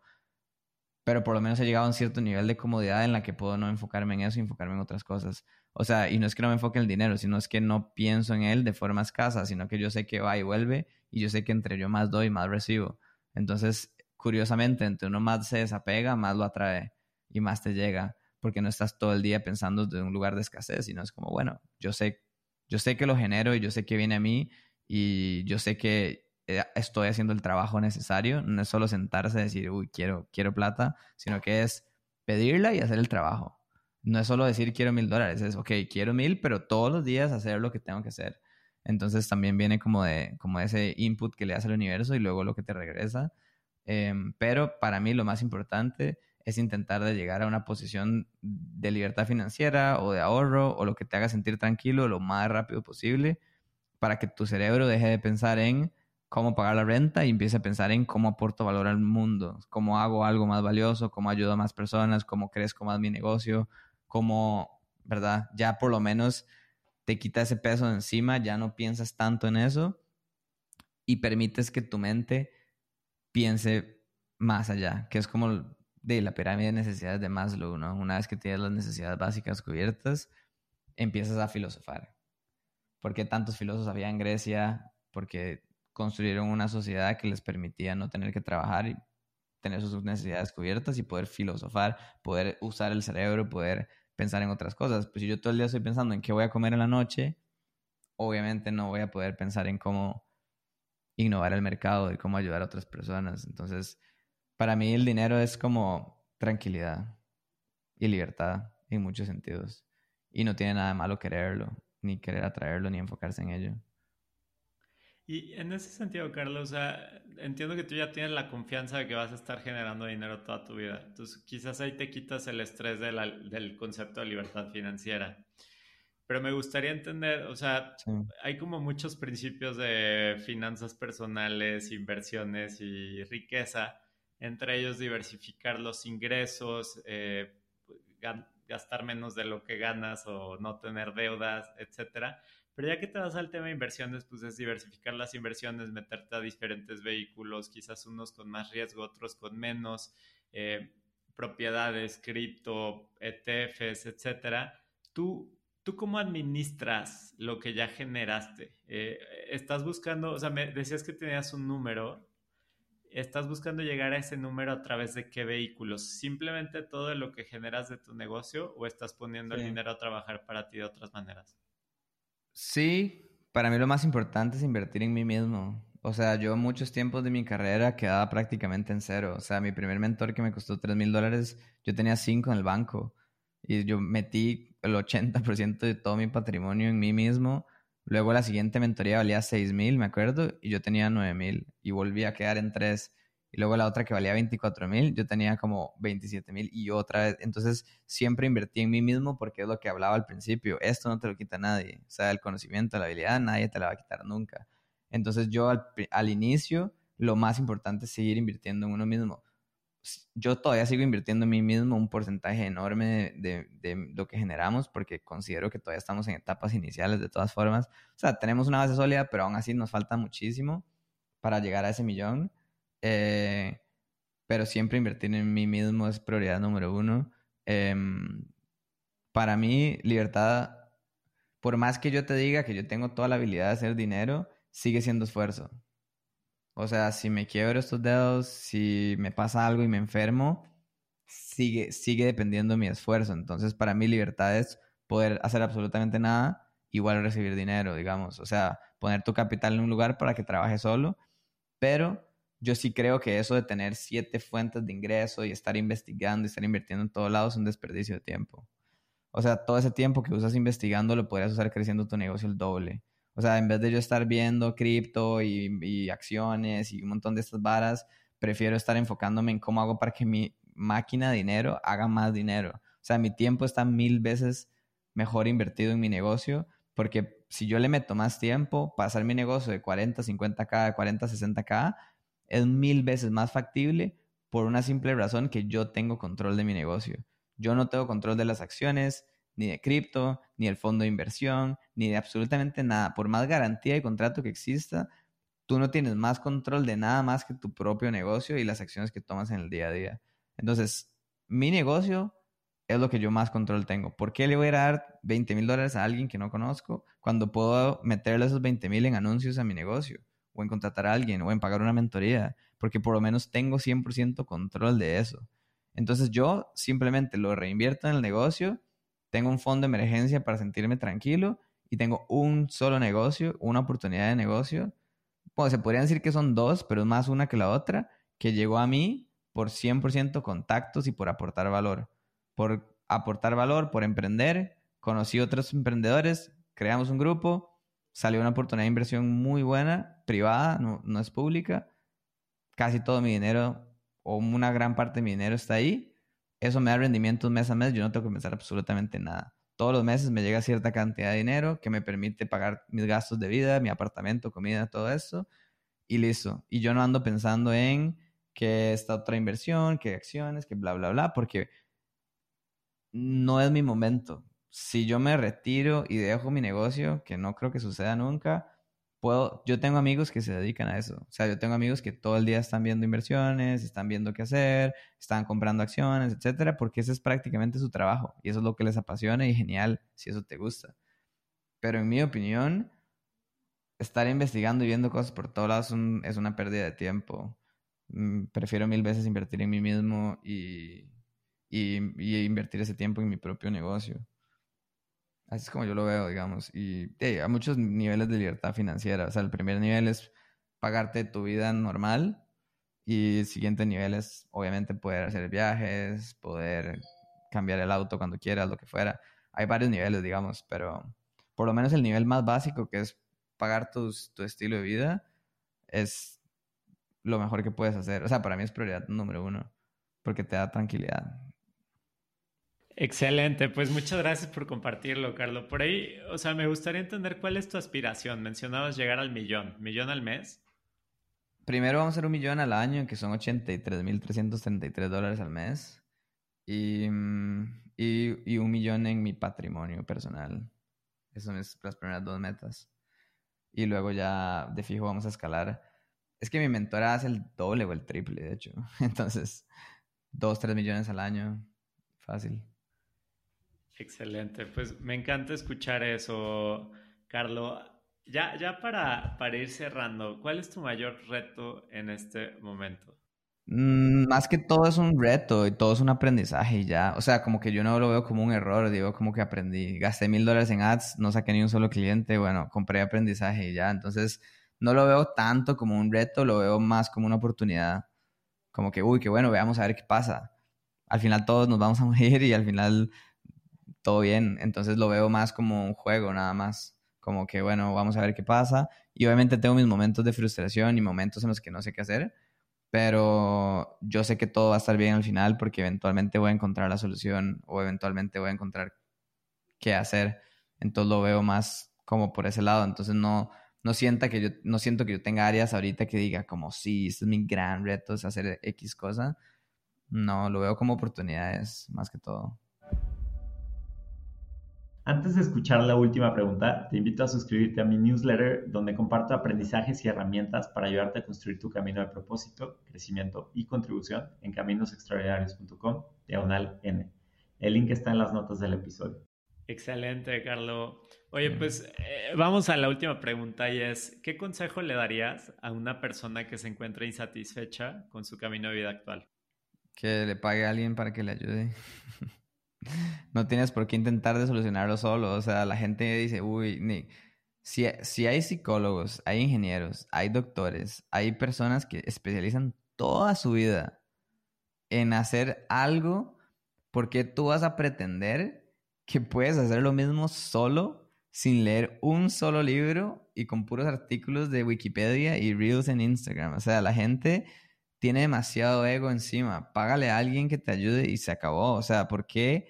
pero por lo menos he llegado a un cierto nivel de comodidad en la que puedo no enfocarme en eso y enfocarme en otras cosas. O sea, y no es que no me enfoque en el dinero, sino es que no pienso en él de forma escasa, sino que yo sé que va y vuelve y yo sé que entre yo más doy, más recibo. Entonces, curiosamente, entre uno más se desapega, más lo atrae y más te llega porque no estás todo el día pensando de un lugar de escasez, sino es como, bueno, yo sé, yo sé que lo genero y yo sé que viene a mí y yo sé que estoy haciendo el trabajo necesario, no es solo sentarse y decir, uy, quiero, quiero plata, sino que es pedirla y hacer el trabajo. No es solo decir quiero mil dólares, es, ok, quiero mil, pero todos los días hacer lo que tengo que hacer. Entonces también viene como de como ese input que le hace al universo y luego lo que te regresa. Em, pero para mí lo más importante es intentar de llegar a una posición de libertad financiera o de ahorro o lo que te haga sentir tranquilo lo más rápido posible para que tu cerebro deje de pensar en cómo pagar la renta y empiece a pensar en cómo aporto valor al mundo, cómo hago algo más valioso, cómo ayudo a más personas, cómo crezco más mi negocio, cómo, ¿verdad? Ya por lo menos te quita ese peso de encima, ya no piensas tanto en eso y permites que tu mente piense más allá, que es como de la pirámide de necesidades de Maslow, ¿no? Una vez que tienes las necesidades básicas cubiertas, empiezas a filosofar. ¿Por qué tantos filósofos había en Grecia? Porque construyeron una sociedad que les permitía no tener que trabajar y tener sus necesidades cubiertas y poder filosofar, poder usar el cerebro, poder pensar en otras cosas. Pues si yo todo el día estoy pensando en qué voy a comer en la noche, obviamente no voy a poder pensar en cómo innovar el mercado y cómo ayudar a otras personas. Entonces, para mí el dinero es como tranquilidad y libertad en muchos sentidos. Y no tiene nada de malo quererlo, ni querer atraerlo, ni enfocarse en ello. Y en ese sentido, Carlos, entiendo que tú ya tienes la confianza de que vas a estar generando dinero toda tu vida. Entonces, quizás ahí te quitas el estrés del concepto de libertad financiera. Pero me gustaría entender, o sea, hay como muchos principios de finanzas personales, inversiones y riqueza entre ellos diversificar los ingresos, eh, gastar menos de lo que ganas o no tener deudas, etcétera. Pero ya que te vas al tema de inversiones, pues es diversificar las inversiones, meterte a diferentes vehículos, quizás unos con más riesgo, otros con menos, eh, propiedades, cripto, ETFs, etcétera. ¿Tú, ¿Tú cómo administras lo que ya generaste? Eh, ¿Estás buscando, o sea, me decías que tenías un número, estás buscando llegar a ese número a través de qué vehículos? ¿Simplemente todo lo que generas de tu negocio o estás poniendo el dinero a trabajar para ti de otras maneras? Sí, para mí lo más importante es invertir en mí mismo. O sea, yo muchos tiempos de mi carrera quedaba prácticamente en cero. O sea, mi primer mentor que me costó 3 mil dólares, yo tenía 5 en el banco. Y yo metí el 80% de todo mi patrimonio en mí mismo Luego la siguiente mentoría valía 6 mil, me acuerdo, y yo tenía 9 mil y volví a quedar en 3. Y luego la otra que valía 24 mil, yo tenía como 27 mil y otra vez. Entonces siempre invertí en mí mismo porque es lo que hablaba al principio. Esto no te lo quita nadie. O sea, el conocimiento, la habilidad, nadie te la va a quitar nunca. Entonces yo al, al inicio, lo más importante es seguir invirtiendo en uno mismo yo todavía sigo invirtiendo en mí mismo un porcentaje enorme de, lo que generamos porque considero que todavía estamos en etapas iniciales de todas formas. O sea, tenemos una base sólida, pero aún así nos falta muchísimo para llegar a ese millón. Eh, pero siempre invertir en mí mismo es prioridad número uno. Em, para mí, libertad, por más que yo te diga que yo tengo toda la habilidad de hacer dinero, sigue siendo esfuerzo. O sea, si me quiebro estos dedos, si me pasa algo y me enfermo, sigue, sigue dependiendo de mi esfuerzo. Entonces, para mí, libertad es poder hacer absolutamente nada, igual recibir dinero, digamos. O sea, poner tu capital en un lugar para que trabaje solo. Pero yo sí creo que eso de tener siete fuentes de ingreso y estar investigando y estar invirtiendo en todos lados es un desperdicio de tiempo. O sea, todo ese tiempo que usas investigando lo podrías usar creciendo tu negocio el doble O sea, en vez de yo estar viendo cripto y, acciones y un montón de estas varas, prefiero estar enfocándome en cómo hago para que mi máquina de dinero haga más dinero. O sea, mi tiempo está mil veces mejor invertido en mi negocio porque si yo le meto más tiempo, pasar mi negocio de 40, 50K, de 40, 60K, es mil veces más factible por una simple razón que yo tengo control de mi negocio. Yo no tengo control de las acciones, ni de cripto, ni del fondo de inversión, ni de absolutamente nada. Por más garantía y contrato que exista, tú no tienes más control de nada más que tu propio negocio y las acciones que tomas en el día a día. Entonces, mi negocio es lo que yo más control tengo. ¿Por qué le voy a dar 20 mil dólares a alguien que no conozco cuando puedo meterle esos 20 mil en anuncios a mi negocio? O en contratar a alguien, o en pagar una mentoría, porque por lo menos tengo 100% control de eso. Entonces yo simplemente lo reinvierto en el negocio, tengo un fondo de emergencia para sentirme tranquilo y tengo un solo negocio, una oportunidad de negocio. Pues se podrían decir que son dos, pero es más una que la otra, que llegó a mí por 100% contactos y por aportar valor por aportar valor, por emprender. Conocí otros emprendedores, creamos un grupo, salió una oportunidad de inversión muy buena, privada, no, es pública. Casi todo mi dinero o una gran parte de mi dinero está ahí. Eso me da rendimientos mes a mes, yo no tengo que pensar absolutamente nada. Todos los meses me llega cierta cantidad de dinero que me permite pagar mis gastos de vida, mi apartamento, comida, todo eso. Y listo. Y yo no ando pensando en que esta otra inversión, que acciones, que bla, bla, bla, porque no es mi momento. Si yo me retiro y dejo mi negocio, que no creo que suceda nunca, puedo, yo tengo amigos que se dedican a eso. O sea, yo tengo amigos que todo el día están viendo inversiones, están viendo qué hacer, están comprando acciones, etcétera, porque ese es prácticamente su trabajo y eso es lo que les apasiona y genial si eso te gusta. Pero en mi opinión, estar investigando y viendo cosas por todos lados es una pérdida de tiempo. Mm, prefiero mil veces invertir en mí mismo y y, invertir ese tiempo en mi propio negocio. Así es como yo lo veo, digamos. Y hay muchos niveles de libertad financiera. O sea, el primer nivel es pagarte tu vida normal y el siguiente nivel es, obviamente, poder hacer viajes, poder cambiar el auto cuando quieras, lo que fuera. Hay varios niveles, digamos, pero por lo menos el nivel más básico, que es pagar tu estilo de vida, es lo mejor que puedes hacer. O sea, para mí es prioridad número uno, porque te da tranquilidad. Excelente, pues muchas gracias por compartirlo, Carlos. Por ahí, o sea, me gustaría entender cuál es tu aspiración. Mencionabas llegar al millón, millón al mes. Primero vamos a hacer un millón al año, que son 83.333 dólares al mes. Y, mm, y, y, un millón en mi patrimonio personal. Esas son las primeras dos metas. Y luego ya de fijo vamos a escalar. Es que mi mentora hace el doble o el triple, de hecho. Entonces, dos, tres millones al año. Fácil. Excelente, pues me encanta escuchar eso, Carlos. Ya, ya para, para ir cerrando, ¿cuál es tu mayor reto en este momento? Mm, más que todo es un reto y todo es un aprendizaje y ya. O sea, como que yo no lo veo como un error, digo como que aprendí. Gasté mil dólares en ads, no saqué ni un solo cliente, bueno, compré aprendizaje y ya. Entonces, no lo veo tanto como un reto, lo veo más como una oportunidad. Como que, uy, qué bueno, veamos a ver qué pasa. Al final todos nos vamos a morir y al final todo bien. Entonces lo veo más como un juego, nada más. Como que, bueno, vamos a ver qué pasa. Y obviamente tengo mis momentos de frustración y momentos en los que no sé qué hacer. Pero yo sé que todo va a estar bien al final porque eventualmente voy a encontrar la solución o eventualmente voy a encontrar qué hacer. Entonces lo veo más como por ese lado. Entonces no, no, sienta que yo, no siento que yo tenga áreas ahorita que diga como, sí, este es mi gran reto, es hacer X cosa. No, lo veo como oportunidades más que todo. Antes de escuchar la última pregunta, te invito a suscribirte a mi newsletter donde comparto aprendizajes y herramientas para ayudarte a construir tu camino de propósito, crecimiento y contribución en caminosextraordinarios.com, diagonal N. El link está en las notas del episodio. Excelente, Carlos. Oye, pues eh, vamos a la última pregunta y es, ¿qué consejo le darías a una persona que se encuentra insatisfecha con su camino de vida actual? Que le pague a alguien para que le ayude. no tienes por qué intentar de solucionarlo solo. O sea, la gente dice, uy, ni... Si, si hay psicólogos, hay ingenieros, hay doctores, hay personas que especializan toda su vida en hacer algo, ¿por qué tú vas a pretender que puedes hacer lo mismo solo, sin leer un solo libro y con puros artículos de Wikipedia y Reels en Instagram. O sea, la gente tiene demasiado ego encima. Págale a alguien que te ayude y se acabó. O sea, ¿por qué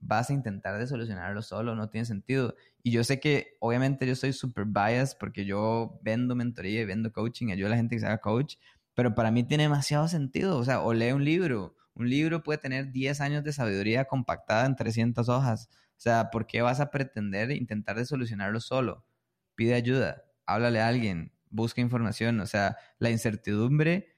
vas a intentar de solucionarlo solo? No tiene sentido. Y yo sé que obviamente yo soy super biased porque yo vendo mentoría y vendo coaching, ayudo a la gente que se haga coach, pero para mí tiene demasiado sentido. O sea, o lee un libro. Un libro puede tener 10 años de sabiduría compactada en 300 hojas. O sea, ¿por qué vas a pretender intentar de solucionarlo solo? Pide ayuda, háblale a alguien, busca información. O sea, la incertidumbre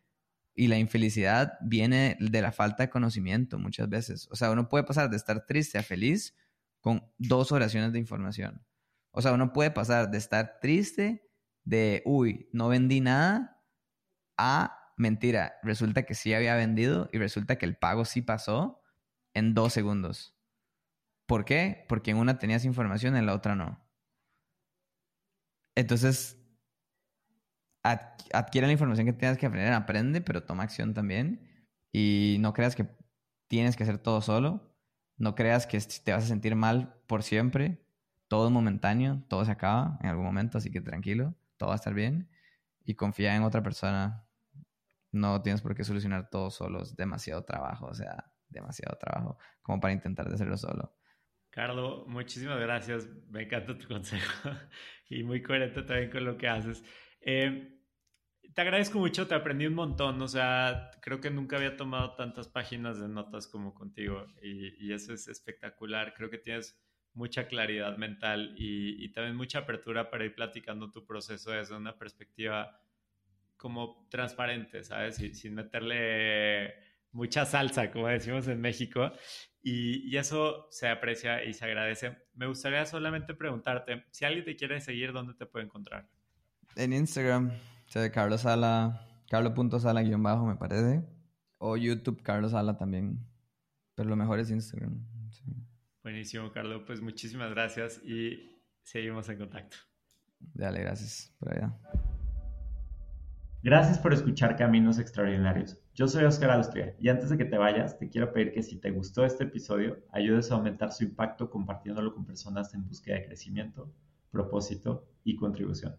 y la infelicidad viene de la falta de conocimiento muchas veces. O sea, uno puede pasar de estar triste a feliz con dos oraciones de información. O sea, uno puede pasar de estar triste, de, uy, no vendí nada, a, mentira, resulta que sí había vendido y resulta que el pago sí pasó en dos segundos. ¿Por qué? Porque en una tenías información, en la otra no. Entonces, adquiere la información que tengas que aprender, aprende, pero toma acción también. Y no creas que tienes que hacer todo solo. No creas que te vas a sentir mal por siempre. Todo es momentáneo, todo se acaba en algún momento, así que tranquilo, todo va a estar bien. Y confía en otra persona. No tienes por qué solucionar todo solo, es demasiado trabajo, o sea, demasiado trabajo como para intentar hacerlo solo. Carlos, muchísimas gracias. Me encanta tu consejo y muy coherente también con lo que haces. Eh, te agradezco mucho, te aprendí un montón. O sea, creo que nunca había tomado tantas páginas de notas como contigo y, eso es espectacular. Creo que tienes mucha claridad mental y, también mucha apertura para ir platicando tu proceso desde una perspectiva como transparente, ¿sabes? sin meterle mucha salsa, como decimos en México. Y, eso se aprecia y se agradece. Me gustaría solamente preguntarte, si alguien te quiere seguir, ¿dónde te puede encontrar? En Instagram, o sea, Carlos Sala, carlos.sala guion bajo me parece. O YouTube, Carlos Sala también. Pero lo mejor es Instagram. Buenísimo, Carlos. Pues muchísimas gracias y seguimos en contacto. Dale, gracias por allá. Gracias por escuchar Caminos Extraordinarios. Yo soy Oscar Austria y antes de que te vayas, te quiero pedir que si te gustó este episodio, ayudes a aumentar su impacto compartiéndolo con personas en búsqueda de crecimiento, propósito y contribución.